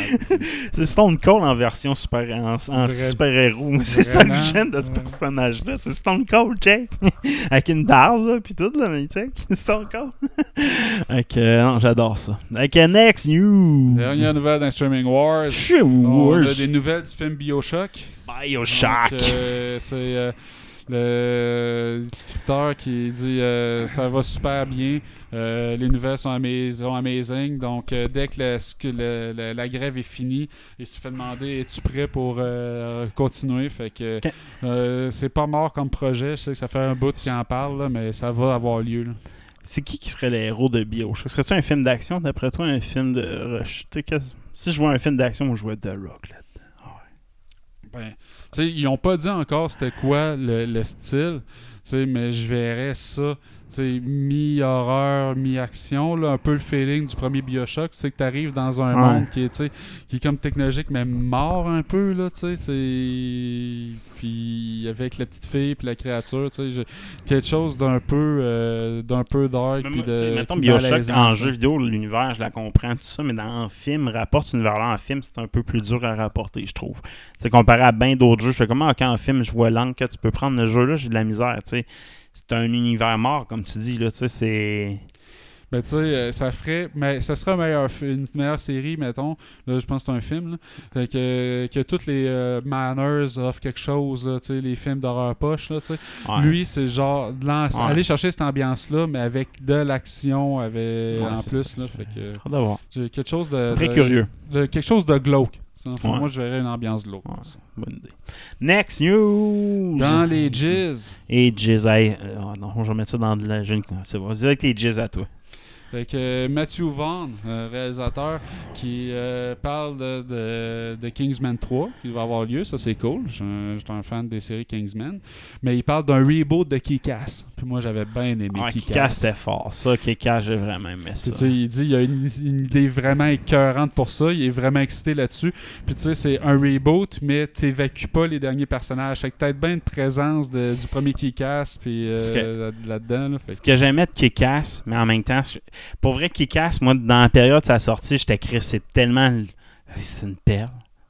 c'est- Stone Cold en version super, en, super-héros. Moi, C'est ça que Vraiment, j'aime de ce personnage-là. C'est Stone Cold, check. Avec une barbe, là, puis tout, là, mais check. Stone Cold. Ok, non, j'adore ça. Ok, next news. Dernière nouvelle dans Streaming Wars. Shit, On a des nouvelles du film Bioshock. Bioshock. Euh, c'est euh, le scripteur qui dit euh, ça va super bien. Euh, les nouvelles sont, amaz- sont amazing. Donc, euh, dès que, le- ce que le- le- la grève est finie, il se fait demander es-tu prêt pour continuer? Fait que c'est pas mort comme projet. Je sais que ça fait un bout qu'il en parle, là, mais ça va avoir lieu. là. C'est qui qui serait les héros de Bioshock? Serait-tu un film d'action, d'après toi, un film de rush? Si je vois un film d'action, je vois The Rock, là. Ben, tu sais, ils n'ont pas dit encore c'était quoi le, le style, mais je verrais ça, mi-horreur, mi-action, là, un peu le feeling du premier Bioshock, c'est que tu arrives dans un Ouais. monde qui est, tu sais, qui est comme technologique, mais mort un peu, là, tu sais, tu puis avec la petite fille puis la créature, tu sais, quelque chose d'un peu, euh, d'un peu dark, Mais puis tu de mettons Bioshock en tu jeu vidéo, l'univers, je la comprends, tout ça, mais dans un film, rapporte cet univers-là en film, c'est un peu plus dur à rapporter, je trouve. C'est comparé à bien d'autres jeux. Je fais comment quand en film, je vois l'angle que tu peux prendre le jeu-là, j'ai de la misère, tu sais. C'est un univers mort, comme tu dis, là, tu sais, c'est... Ben, tu sais, euh, ça ferait. Mais ça serait meilleur une meilleure série, mettons. Là, je pense que c'est un film. Là. Fait que, que toutes les euh, manners offrent quelque chose, là, tu sais, les films d'horreur poche, là, ouais. Lui, c'est genre de l'an- Ouais. aller chercher cette ambiance-là, mais avec de l'action avec, Ouais, en plus. Là, fait que j'ai quelque chose de. Très de- curieux. de- quelque chose de glauque. Ça, enfin, Ouais. Moi, je verrais une ambiance glauque. Ouais, bonne idée. Next news! Dans les jizz. Et Jizz, hey, euh, oh non, je vais mettre ça dans de la jeune. C'est bon, avec tes Jizz à toi. Fait que Matthew Vaughn, euh, réalisateur, qui euh, parle de, de, de Kingsman 3, qui va avoir lieu, ça c'est cool. Je suis un fan des séries Kingsman. Mais il parle d'un reboot de Kick-Ass. Puis moi j'avais bien aimé Ah, Kick-Ass. C'était fort. Ça, Kick-Ass, j'ai vraiment aimé Puis ça. tu sais, il dit il y a une, une idée vraiment écœurante pour ça. Il est vraiment excité là-dessus. Puis tu sais, c'est un reboot, mais t'évacues pas les derniers personnages. Fait que peut-être bien une présence de- du premier Kick-Ass puis euh, là- là-dedans. là. Ce que- que j'aimais de Kick-Ass, mais en même temps, pour vrai, Kick-Ass, moi, dans la période de sa sortie, j'étais Chris, c'est tellement. C'est une perle.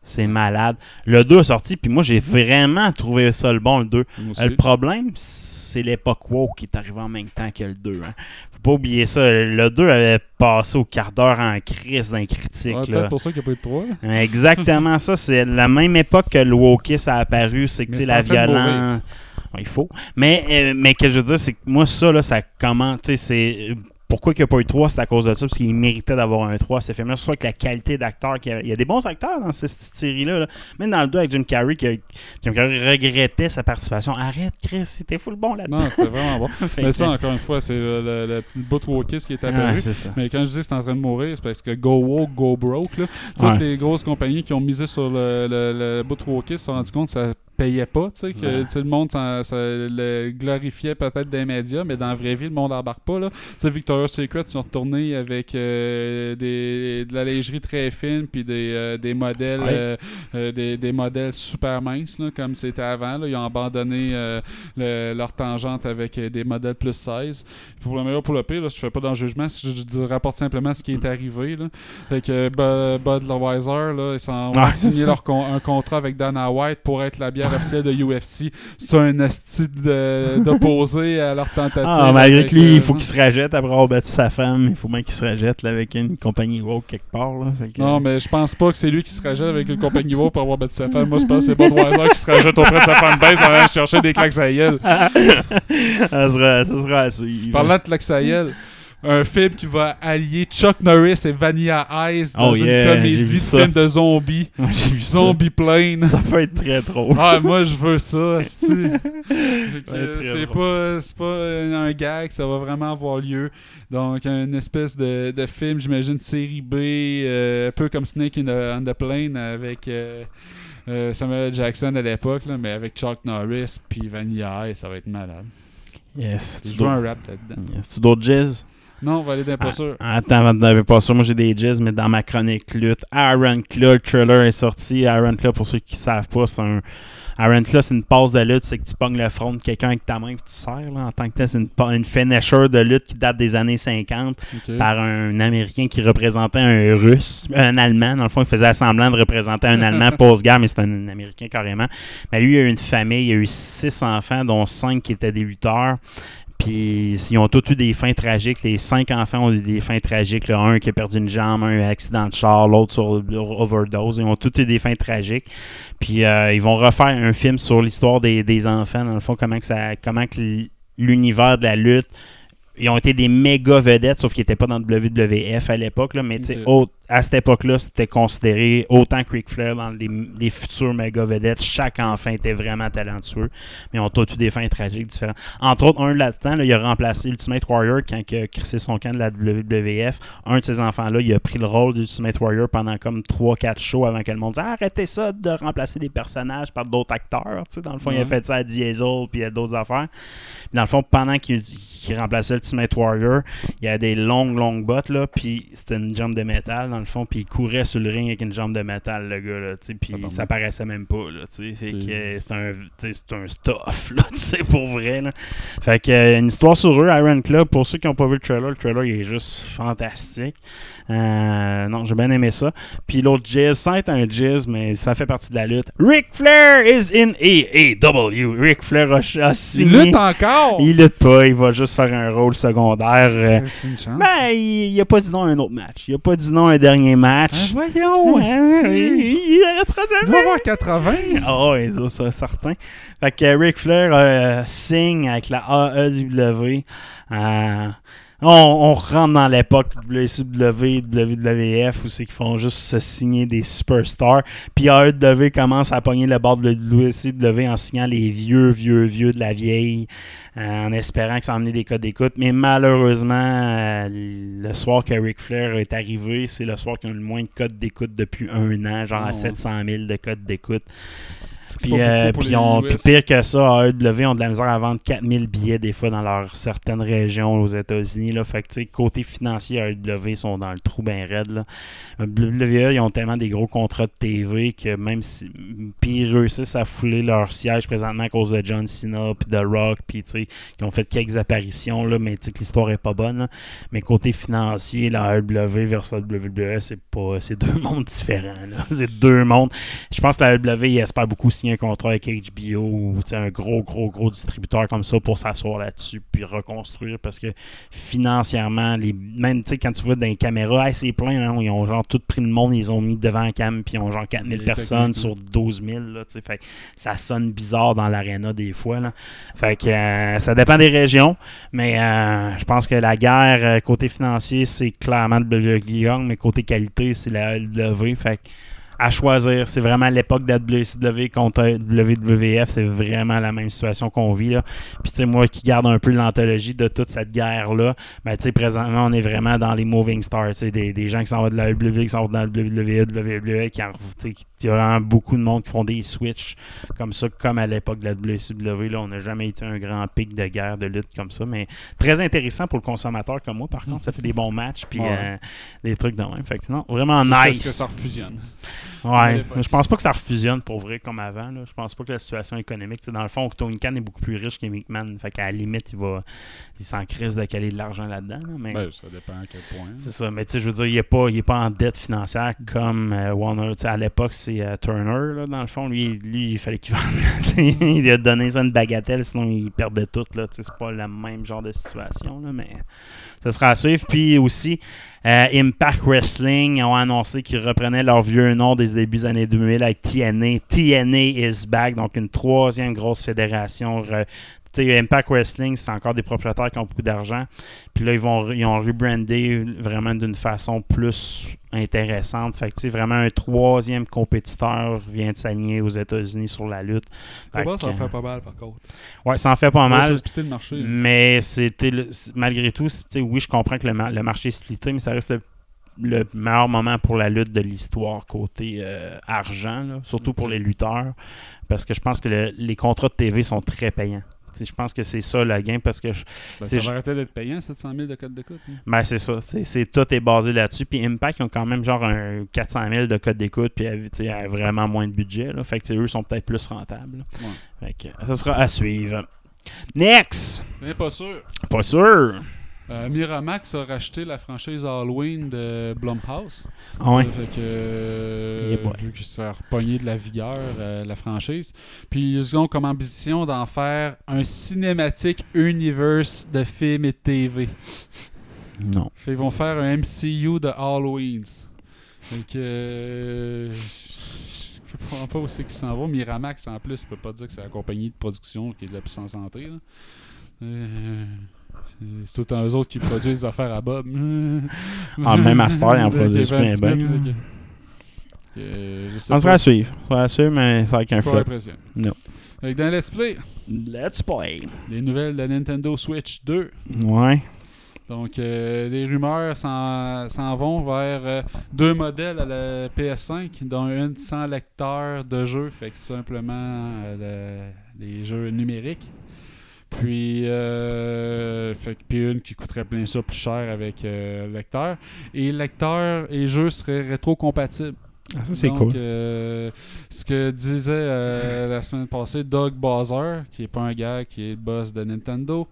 C'est malade. Le 2 a sorti, puis moi, j'ai vraiment trouvé ça le bon, le 2. moi aussi. Euh, le problème, c'est l'époque woke qui est arrivée en même temps que le 2. Hein. Faut pas oublier ça. Le 2 avait passé au quart d'heure en crise d'un critique. Ouais, peut-être pour ça qu'il n'y a pas eu de 3. Exactement ça. C'est la même époque que le wokisme a apparu. C'est que la violence. Il faut. Mais, euh, mais que je veux dire, c'est que moi, ça, là, ça commence. C'est. Pourquoi il n'y a pas eu 3, c'est à cause de ça, parce qu'il méritait d'avoir un 3, ce film-là. Soit avec la qualité d'acteur. Il y a des bons acteurs dans cette, série-là. là. Même dans le 2 avec Jim Carrey, qui a- Jim Carrey regrettait sa participation. Arrête, Chris, c'était full bon là-dedans. Non, c'était vraiment bon. Fait Mais que- ça, encore une fois, c'est le, le, le bout qui est apparu. c'est mais quand je dis que c'est en train de mourir, c'est parce que Go Woke, Go Broke, là, toutes Ouais. les grosses compagnies qui ont misé sur le, le, le bout se sont rendu compte que ça payait pas, tu sais, que Ouais. le monde ça, ça le glorifiait peut-être des médias, mais dans la vraie vie, le monde embarque pas. Là. Tu sais, Victoria's Secret sont retournés avec euh, des, de la lingerie très fine, puis des, euh, des modèles Ouais. euh, des, des modèles super minces, là, comme c'était avant. Là. Ils ont abandonné le- leur tangente avec des modèles plus 16. Pour le meilleur, pour le pire, là, je fais pas dans le jugement, je, je- rapporte simplement ce qui est arrivé. Là. Fait que Bu- Budweiser, là, ils ont Ah, signé ça. leur con- un contrat avec Dana White pour être la bière officielle de UFC. C'est un esti de- d'opposé à leur tentative. Ah, malgré que lui, euh, il faut qu'il se rajette après avoir battu sa femme. Il faut bien qu'il se rajette là, avec une compagnie woke quelque part. Là. Fait que- Non, mais je pense pas que c'est lui qui se rajette avec une compagnie WoW pour avoir battu sa femme. Moi, je pense que c'est Budweiser qui se rajette auprès de sa fanbase en allant chercher des claques à ça, sera, ça sera à suivre. Parlant de claques à un film qui va allier Chuck Norris et Vanilla Ice dans Oh une yeah, comédie de film de zombies. Vu ça. Zombie Plane. Ça peut être très drôle. Ah, moi, je veux ça, C'est pas, pas un gag, ça va vraiment avoir lieu. Donc, une espèce de, de film, j'imagine, série B, euh, un peu comme Snake in the, on the Plane avec euh, euh, Samuel. Jackson à l'époque, mais avec Chuck Norris puis Vanilla Ice, ça va être malade. Yes. Tu joue un dois- rap là-dedans. Yes. Tu d'autres jazz? Non, on va aller dans pas sûr. Attends, avant de pas sûr, moi j'ai des jazz, mais dans ma chronique lutte, Aaron Claw, le trailer est sorti. Aaron Claw, pour ceux qui savent pas, c'est un. Aaron Claw, c'est une passe de lutte, c'est que tu pognes le front de quelqu'un avec ta main et tu serres. Là, en tant que tel, c'est une, une finisher de lutte qui date des années 50 Ok. par un Américain qui représentait un Russe, un Allemand. Dans le fond, il faisait semblant de représenter un Allemand post-guerre, mais c'est un Américain carrément. Mais lui, il a eu une famille, il a eu six enfants, dont cinq qui étaient des lutteurs. Puis ils ont tous eu des fins tragiques. Les cinq enfants ont eu des fins tragiques. Un qui a perdu une jambe, un accident de char, l'autre sur overdose. Ils ont tous eu des fins tragiques. Puis euh, ils vont refaire un film sur l'histoire des, des enfants, dans le fond, comment que ça, comment que l'univers de la lutte. Ils ont été des méga vedettes, sauf qu'ils n'étaient pas dans le WWF à l'époque. là, Mais au- à cette époque-là, c'était considéré autant que Ric Flair dans les, les futurs méga vedettes. Chaque enfant était vraiment talentueux. Mais ils ont tous eu des fins tragiques différentes? Entre autres, un là-dedans, là, il a remplacé Ultimate Warrior quand il a crissé son camp de la WWF. Un de ces enfants-là, il a pris le rôle d'Ultimate Warrior pendant comme 3-4 shows avant que le monde dise Arrêtez ça de remplacer des personnages par d'autres acteurs. Dans le fond, il a fait ça à Diesel puis à d'autres affaires. Puis dans le fond, pendant qu'il qu'il remplaçait Ultimate Warrior, il y a des longues, longues bottes, là, puis c'était une jambe de métal, dans le fond, puis il courait sur le ring avec une jambe de métal, le gars, là, puis ça paraissait même pas, là, tu sais, fait C'est- un, c'est un stuff, là, tu sais, pour vrai, là. Fait que, euh, une histoire sur eux, Iron Club, pour ceux qui n'ont pas vu le trailer, le trailer, il est juste fantastique. Euh, non, j'ai bien aimé ça. Puis l'autre jazz, ça est un jazz, mais ça fait partie de la lutte. Ric Flair is in AAW. Ric Flair a, a Il signé. lutte encore! Il lutte pas, il va juste faire un rôle secondaire. euh. C'est une chance. Ben, il, il a pas dit non à un autre match. Il a pas dit non à un dernier match. Hein, voyons! Ouais, il, il arrêtera Il jamais. doit avoir 80! Ah ouais, ça, ça, certain. Fait que Ric Flair euh, signe avec la AEW. Euh, on, on rentre dans l'époque WCW, WWF où c'est qu'ils font juste se signer des superstars. Puis AEW commence à pogner le bord de WCW en signant les vieux, vieux, vieux de la vieille. euh, en espérant que ça emmenait des codes d'écoute. Mais malheureusement, euh, le soir que Ric Flair est arrivé, c'est le soir qu'ils ont le moins de codes d'écoute depuis un an, genre à ouais. 700 000 de codes d'écoute. Puis, euh, puis on- pire que ça, AEW ont de la misère à vendre 4000 billets des fois dans leur certaines régions aux États-Unis. Là. Côté financier, AEW sont dans le trou bien raide. Là. WWE, ils ont tellement des gros contrats de TV que même si. Puis ils réussissent à fouler leur siège présentement à cause de John Cena, puis de Rock, puis ils ont fait quelques apparitions, là, mais l'histoire est pas bonne. Mais côté financier, la AEW versus la WWE, c'est pas. C'est deux mondes différents. C'est deux mondes. Je pense que la AEW, il espère beaucoup signer un contrat avec HBO ou un gros, gros, gros distributeur comme ça pour s'asseoir là-dessus puis reconstruire parce que financièrement, les, même tu sais, quand tu vois dans les caméras, Hey, c'est plein, hein, ils ont genre tout pris le monde, ils ont mis devant la cam puis ils ont genre 4000 Les personnes sur 12 000. Là, tu sais, fait ça sonne bizarre dans l'aréna des fois. Là. Fait que euh, ça dépend des régions, mais euh, je pense que la guerre euh, côté financier, c'est clairement le WWE, mais côté qualité, c'est la AEW. Fait que à choisir. C'est vraiment l'époque de la WCW contre WWF. C'est vraiment la même situation qu'on vit. Là. Puis, tu sais, moi qui garde un peu l'anthologie de toute cette guerre-là, ben, tu sais, présentement, on est vraiment dans les moving stars. Tu sais, des, des gens qui s'en vont de la WWE, qui s'en vont de la WWE, WWE, qui, en- tu sais, qui- il y a vraiment beaucoup de monde qui font des switches comme ça, comme à l'époque de la WCW. Là, on n'a jamais été un grand pic de guerre, de lutte comme ça. Mais très intéressant pour le consommateur comme moi, par contre. Ça fait des bons matchs, puis Ouais. euh, des trucs de même. Fait que non, vraiment Jusqu'à ce nice. que ça refusionne. Ouais, l'époque. je pense pas que ça refusionne pour vrai comme avant. Là. Je pense pas que la situation économique, dans le fond, Tony Khan est beaucoup plus riche que McMahon. Fait qu'à la limite, il va, il s'en crise de caler de l'argent là-dedans. là, mais Ben, ça dépend à quel point. c'est ça. Mais tu sais, je veux dire, il est pas, il est pas en dette financière comme euh, Warner. À l'époque, c'est euh, Turner, là, dans le fond. Lui, lui, il fallait qu'il vende. Il lui a donné ça une bagatelle, sinon il perdait tout. Là. C'est pas le même genre de situation, là, mais ça sera à suivre. Puis aussi, euh, Impact Wrestling ont annoncé qu'ils reprenaient leur vieux nom des débuts des années 2000 avec TNA. TNA is back, donc une troisième grosse fédération. Impact Wrestling, c'est encore des propriétaires qui ont beaucoup d'argent. Puis là, ils, vont, ils ont rebrandé vraiment d'une façon plus intéressante. Fait que, tu sais, vraiment un troisième compétiteur vient de s'aligner aux États-Unis sur la lutte. Fait ça en fait pas mal, par contre. Ouais, ça en fait pas mal. le marché. Mais c'était malgré tout, c'est- tu sais, oui, je comprends que le, ma- le marché est splitté, mais ça reste le, le meilleur moment pour la lutte de l'histoire côté euh, argent, là, surtout pour les lutteurs, parce que je pense que le- les contrats de TV sont très payants. Je pense que c'est ça le gain parce que je- Ben, ça va arrêter d'être payant, 700 000 de code d'écoute. hein. ben c'est ça, c'est, tout est basé là-dessus. Puis Impact ils ont quand même genre un 400 000 de code d'écoute, puis euh, vraiment moins de budget. Là. Fait que eux sont peut-être plus rentables. là. Fait que, ça sera à suivre. Next! Pas sûr. Pas sûr! Euh, Miramax a racheté la franchise Halloween de Blumhouse. Ah ouais. Fait que, euh, Yeah, vu que ça a repogné de la vigueur, euh, la franchise. Puis ils ont comme ambition d'en faire un cinématique universe de films et de TV. Non. Fait qu'ils vont faire un MCU de Halloween. Que. euh, je comprends pas où c'est qu'ils s'en vont. Miramax, en plus, je peux pas dire que c'est la compagnie de production qui est la plus en santé. là. Euh, c'est- tout le temps eux autres qui produisent des affaires à Bob. Ah, même à Star, ils en produisent bien, bien. On sera à suivre. Ça sera à suivre, mais ça va Je un flop. Non. Fait que dans Let's Play, Let's play. les nouvelles de Nintendo Switch 2. Ouais. Donc, euh, les rumeurs s'en s'en vont vers euh, deux modèles à la PS5, dont une sans lecteur de jeu, fait que simplement euh, le- les jeux numériques. Puis, euh, fait puis une qui coûterait plein ça plus cher avec euh, lecteur. Et lecteur et jeu seraient rétro-compatibles. Ah, ça, c'est Donc, cool. euh, ce que disait euh, la semaine passée Doug Bowser, qui est pas un gars, qui est le boss de Nintendo,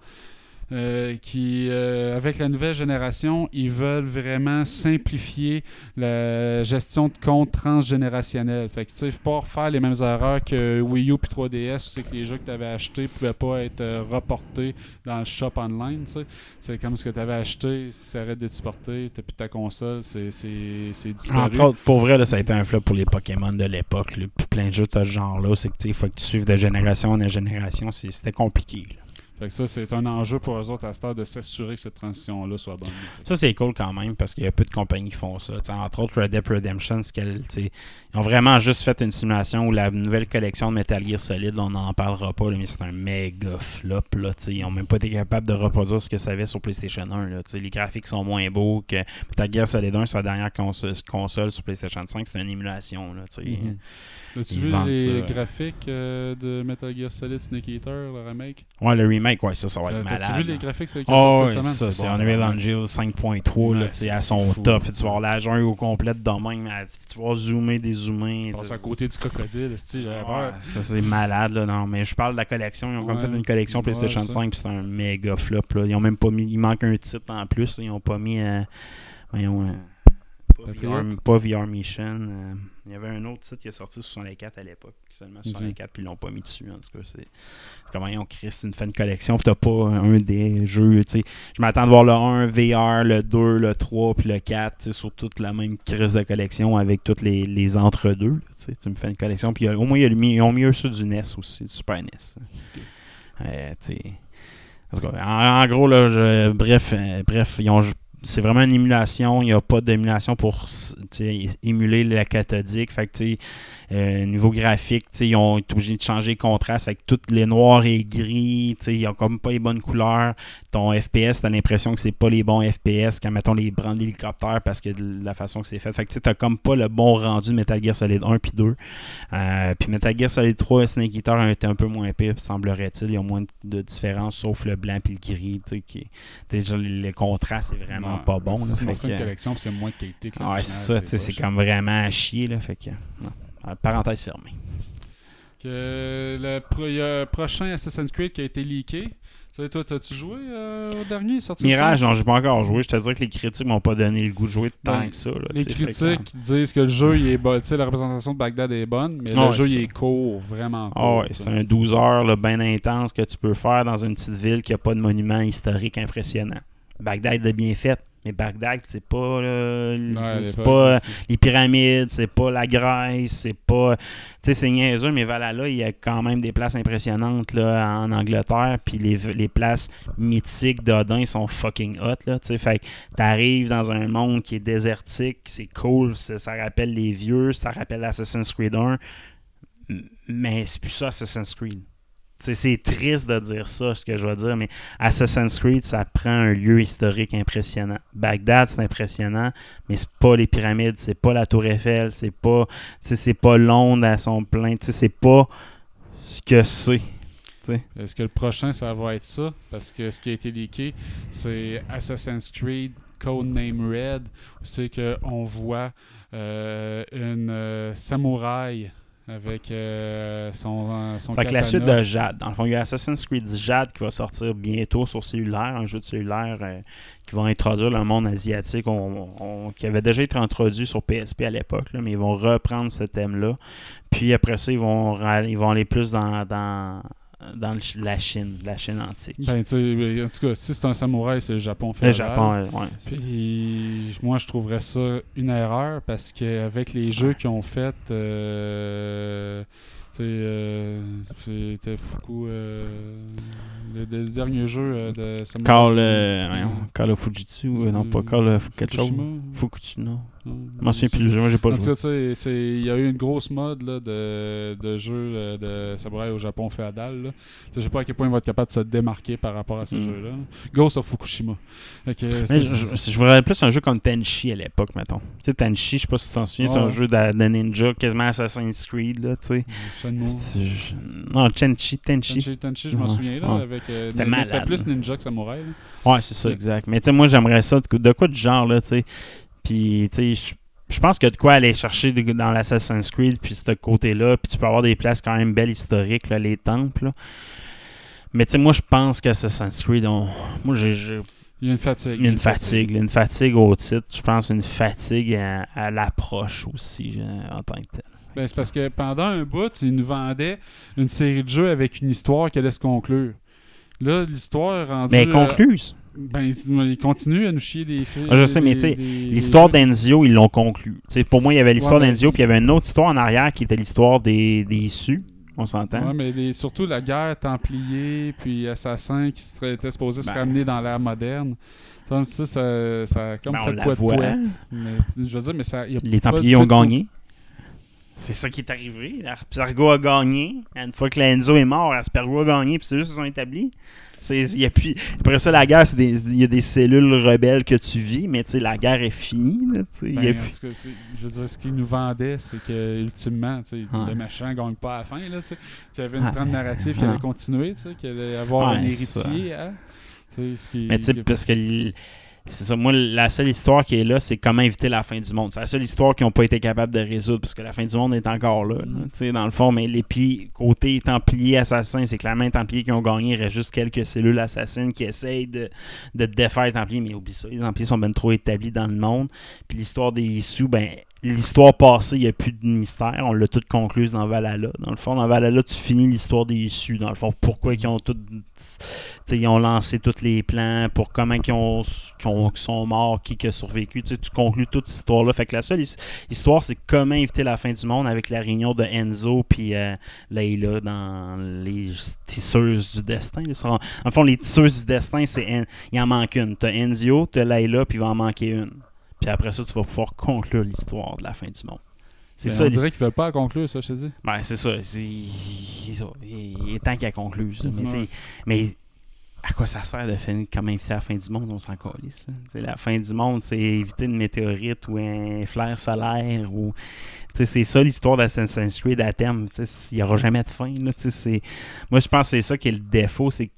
euh, qui, euh, avec la nouvelle génération, ils veulent vraiment simplifier la gestion de compte transgénérationnel. Fait que tu sais, pas refaire les mêmes erreurs que Wii U puis 3DS, c'est que les jeux que tu avais achetés pouvaient pas être euh, reportés dans le shop online. tu. C'est comme ce que tu avais acheté, ça arrête d'être supporté, tu plus ta console, c'est c'est- disparu. Entre autres, pour vrai, ça a été un flop pour les Pokémon de l'époque. Puis plein de jeux de ce genre-là. C'est que tu faut que tu suives de génération en génération. C'était compliqué. là. Fait que ça, c'est un enjeu pour eux autres à cette heure de s'assurer que cette transition-là soit bonne. Ça, c'est cool quand même parce qu'il y a peu de compagnies qui font ça. T'sais, entre autres, Red Dead Redemption, ils ont vraiment juste fait une simulation où la nouvelle collection de Metal Gear Solid, on n'en parlera pas, là, mais c'est un méga flop. Là, t'sais. ils n'ont même pas été capables de reproduire ce que ça avait sur PlayStation 1. Là, t'sais. les graphiques sont moins beaux que Metal Gear Solid 1 sur la dernière console, console sur PlayStation 5. C'est une émulation. Là, t'sais. Mhm. As-tu vu les ça. graphiques euh, de Metal Gear Solid Snake Eater, le remake? Ouais, le remake, ouais, ça, ça va être malade. vu les graphiques sur Oh, cette ouais, semaine? ça, c'est bon, Unreal vraiment. Engine 5.3, là, Ouais, c'est à son fou. top. Tu vas avoir la jungle au complet de demain, mais tu vas zoomer, dézoomer. Tu à côté du crocodile, j'avais Ouais, peur. ça c'est malade là, non mais je parle de la collection ils ont comme Ouais. fait une collection PlayStation Ouais, ça. 5 puis c'est un méga flop là. ils ont même pas mis il manque un titre en plus ils ont pas mis euh, voyons, euh, pas. VR, pas VR Mission euh, il y avait un autre titre qui est sorti sur 64 à l'époque seulement sur Ok. 64 puis ils l'ont pas mis dessus en tout cas c'est comment ils ont créé une fin de collection puis t'as pas un des jeux tu sais je m'attends de voir le 1 VR le 2 le 3 puis le 4 tu sais, sur toute la même crise de collection avec toutes les, les entre-deux tu me fais une collection puis au moins ils ont mis eux ceux du NES aussi du Super NES Euh, en gros là je- bref euh, bref ils ont c'est vraiment une émulation. Il n'y a pas d'émulation pour émuler la cathodique. Fait que, niveau graphique, ils ont été obligés de changer le contraste. Fait que tout les noirs et gris, tu sais, ils ont comme pas les bonnes couleurs. Ton FPS, t'as l'impression que c'est pas les bons FPS quand mettons les brands d'hélicoptère parce que de la façon que c'est fait. Fait que t'as comme pas le bon rendu de Metal Gear Solid 1 puis 2. Euh, puis Metal Gear Solid 3, Snake Eater a été un peu moins pire, semblerait-il. Il y a moins de différence sauf le blanc puis le gris, tu sais, qui déjà le, le contraste est vraiment Ouais. pas bon. C'est une collection, c'est moins de qualité que Ouais, c'est ça, c'est comme vraiment à chier, là. Fait que, non. Euh, Parenthèse fermée. Que le pro- prochain Assassin's Creed qui a été leaké. Toi, t'as-tu joué euh, au dernier sorti Mirage, non, j'ai pas encore joué. Je te dirais que les critiques m'ont pas donné le goût de jouer tant que ça. là, Les que, critiques disent que le jeu, il est bon. Tu sais, la représentation de Bagdad est bonne, mais le ouais, jeu, il est court, vraiment Ah court. ouais, tu c'est un 12 heures bien intense que tu peux faire dans une petite ville qui a pas de monument historique impressionnant. Bagdad est bien fait, mais Bagdad, c'est pas, là, Ouais, c'est les- pas les pyramides, c'est pas la Grèce, c'est pas. Tu sais, c'est niaiseux, mais Valhalla, il y a quand même des places impressionnantes là, en Angleterre, puis les, les places mythiques d'Odin sont fucking hot, là, tu sais. Fait que t'arrives dans un monde qui est désertique, c'est cool, ça, ça rappelle les vieux, ça rappelle Assassin's Creed 1, m- mais c'est plus ça Assassin's Creed. C'est triste de dire ça, ce que je veux dire, mais Assassin's Creed, ça prend un lieu historique impressionnant. Bagdad, c'est impressionnant, mais c'est pas les pyramides, c'est pas la Tour Eiffel, c'est pas, c'est pas Londres à son plein, c'est pas ce que c'est. Est-ce que le prochain, ça va être ça? Parce que ce qui a été leaké, c'est Assassin's Creed Codename Red, où c'est qu'on voit euh, une euh, samouraï avec euh, son, son Fait que la suite de Jade, dans le fond, il y a Assassin's Creed Jade qui va sortir bientôt sur cellulaire, un jeu de cellulaire euh, qui va introduire le monde asiatique, on- on- qui avait déjà été introduit sur PSP à l'époque, mais ils vont reprendre ce thème-là. Puis après ça, ils vont, ils vont aller plus dans, dans, dans le la Chine, la Chine antique. Ben, tu sais, en tout cas, si c'est un samouraï, c'est le Japon le fédéral. Japon, ouais. Puis moi, je trouverais ça une erreur parce qu'avec les jeux qu'ils ont fait, euh, tu sais, euh, c'était Fuku, euh, le, le dernier jeu euh, de Samurai. Call, euh, Call of Fujitsu, euh, non pas Call of quelque chose. Fukushima? Je m'en souviens plus jeu, moi j'ai pas En tout joué. sais, c'est- il y a eu une grosse mode là, de, de jeux euh, de samouraï au Japon féodal. Je sais pas à quel point il va être capable de se démarquer par rapport à ce Mm. jeu-là. Ghost of Fukushima. Mais je, je, je voudrais plus un jeu comme Tenchi à l'époque, mettons. Tu sais, Tenchi, je sais pas si tu t'en souviens, c'est un Ouais. jeu de, de ninja, quasiment Assassin's Creed, là, tu sais. C'est- Non, Tenchi, Tenchi. Tenchi, Tenchi, je m'en Ouais, souviens là, ouais. avec euh, C'était plus ninja que samouraï. là. Ouais, c'est ça, exact. Mais tu sais, moi, j'aimerais ça, de, de quoi du genre, là, tu sais. Puis, tu sais, je- pense qu'il y a de quoi aller chercher dans l'Assassin's Creed, puis ce côté-là. Puis tu peux avoir des places quand même belles historiques, là, les temples. là. Mais tu sais, moi, je pense qu'Assassin's Creed, on... moi, j'ai- Il y a une fatigue. Il y a une fatigue, une fatigue au titre. Je pense une fatigue à, à l'approche aussi euh, en tant que tel. Ben, c'est parce que pendant un bout, ils nous vendaient une série de jeux avec une histoire qui allait se conclure. Là, l'histoire est rendue. Mais euh, concluse. Ben, ils continuent à nous chier des films. Ah, je sais, mais tu sais, L'histoire d'Enzio, ils l'ont conclu. Pour moi, il y avait l'histoire Ouais, d'Enzio, puis il y avait une autre histoire en arrière qui était l'histoire des, des issus. On s'entend? Ouais, mais les- surtout la guerre Templier puis Assassin qui était supposé se Ben. ramener dans l'ère moderne. Ça, ça, ça, ça comme Ben, on fait poète poète. Mais je veux dire, mais ça. y a Les Templiers ont gagné. C'est ça qui est arrivé. Aspergo a gagné. Une fois que l'Enzo est mort, Aspergo a gagné, puis c'est juste qu'ils sont établis. Y a plus, après ça, la guerre, c'est des- il y a des cellules rebelles que tu vis, mais la guerre est finie. là, y a Ben, plus- cas, je veux dire, ce qu'ils nous vendaient, c'est que ultimement, Ouais. le machin gagne pas à la fin, là, qu'il y avait une Ouais. trame narrative qui allait continuer, qu'il allait avoir un héritier. hein, ce qui- Mais tu sais, parce que l- c'est ça, moi, la seule histoire qui est là, c'est comment éviter la fin du monde. C'est la seule histoire qu'ils n'ont pas été capables de résoudre, parce que la fin du monde est encore là. tu sais, dans le fond, mais les puis, côté Templier assassin, c'est clairement les Templiers qui ont gagné. Il reste juste quelques cellules assassines qui essayent de, de défaire les Templiers, mais oublie ça. Les Templiers sont bien trop établis dans le monde. Puis l'histoire des Issus, ben, l'histoire passée, il n'y a plus de mystère. On l'a tout concluse dans Valhalla. Dans le fond, dans Valhalla, tu finis l'histoire des issus. Dans le fond, pourquoi ils ont tout. Ils ont lancé tous les plans, pour comment ils, ont, qu'ils ont- qu'ils sont morts, qui, a survécu. Tu conclus toute cette histoire-là. Fait que la seule his- histoire, c'est comment éviter la fin du monde avec la réunion de Enzo puis euh, dans les tisseuses du destin. le fond, les tisseuses du destin, c'est En- il en manque une. T'as Enzio, t'as Layla, puis il va en manquer une. Puis après ça, tu vas pouvoir conclure l'histoire de la fin du monde. C'est ça. on dirait qu'ils veulent pas conclure, ça, je te dis. Ouais, c'est ça. C'est. Il est temps qu'il a conclu. ça. Mais, Ouais. mais à quoi ça sert de finir comme invité à la fin du monde On s'en calisse. La fin du monde, c'est éviter une météorite ou un flaire solaire. ou C'est ça l'histoire d'Assassin's Creed à terme. Il n'y aura jamais de fin. là. Moi, je pense que c'est ça qui est le défaut. C'est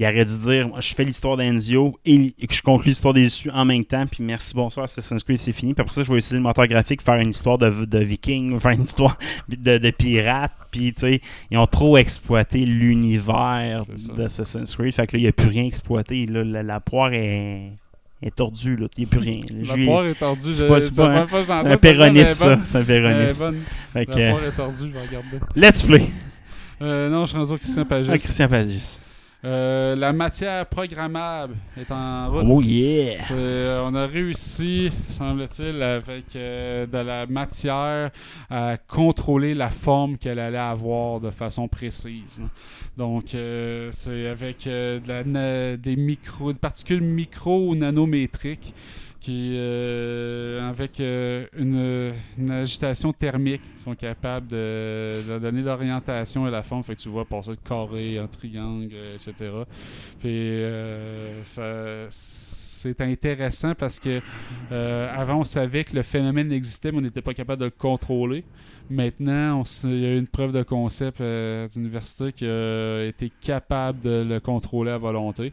qu'il aurait dû dire moi, je fais l'histoire d'Enzio et je conclue l'histoire des issues en même temps. Puis merci, bonsoir, Assassin's Creed, c'est fini. Puis après ça, je vais utiliser le moteur graphique, faire une histoire de, de viking, faire une histoire de, de pirates. Puis, tu sais, ils ont trop exploité l'univers d'Assassin's Creed. Fait que là, il n'y a plus rien exploité. Là, la, la poire est, est là. Il n'y a plus rien. La poire est tordue. pas, C'est pas fois un péroniste, ça. C'est un péroniste. La euh, poire est tordue, je vais regarder. let's play. Euh, non, je suis rendu au Christian Pagis. Ah, Christian Pagius. Euh, la matière programmable est en route. Oh yeah! Euh, on a réussi, semble-t-il, avec euh, de la matière à contrôler la forme qu'elle allait avoir de façon précise. hein. Donc, c'est avec de la des micro, des particules micro ou nanométriques qui, euh, avec euh, une, agitation thermique, sont capables de, donner l'orientation et la forme. Que tu vois passer de carré en triangle, euh, etc. Puis ça- c'est intéressant parce que avant on savait que le phénomène existait, mais on n'était pas capable de le contrôler. Maintenant, on il y a eu une preuve de concept euh, d'université qui a été capable de le contrôler à volonté.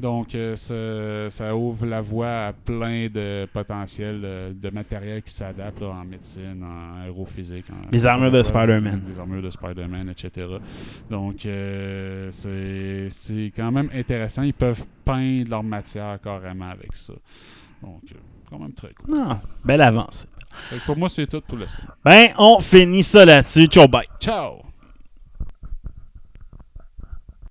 Donc, euh, ça, ça ouvre la voie à plein de potentiels de matériel qui s'adapte en médecine, en aérophysique. en- Des armures de Spider-Man. Des armures de Spider-Man, etc. Donc, euh, c'est quand même intéressant. Ils peuvent peindre leur matière carrément avec ça. Donc, quand même très cool. Non, belle avance. Pour moi, c'est tout pour l'instant. Ben, on finit ça là-dessus. Ciao, bye. Ciao!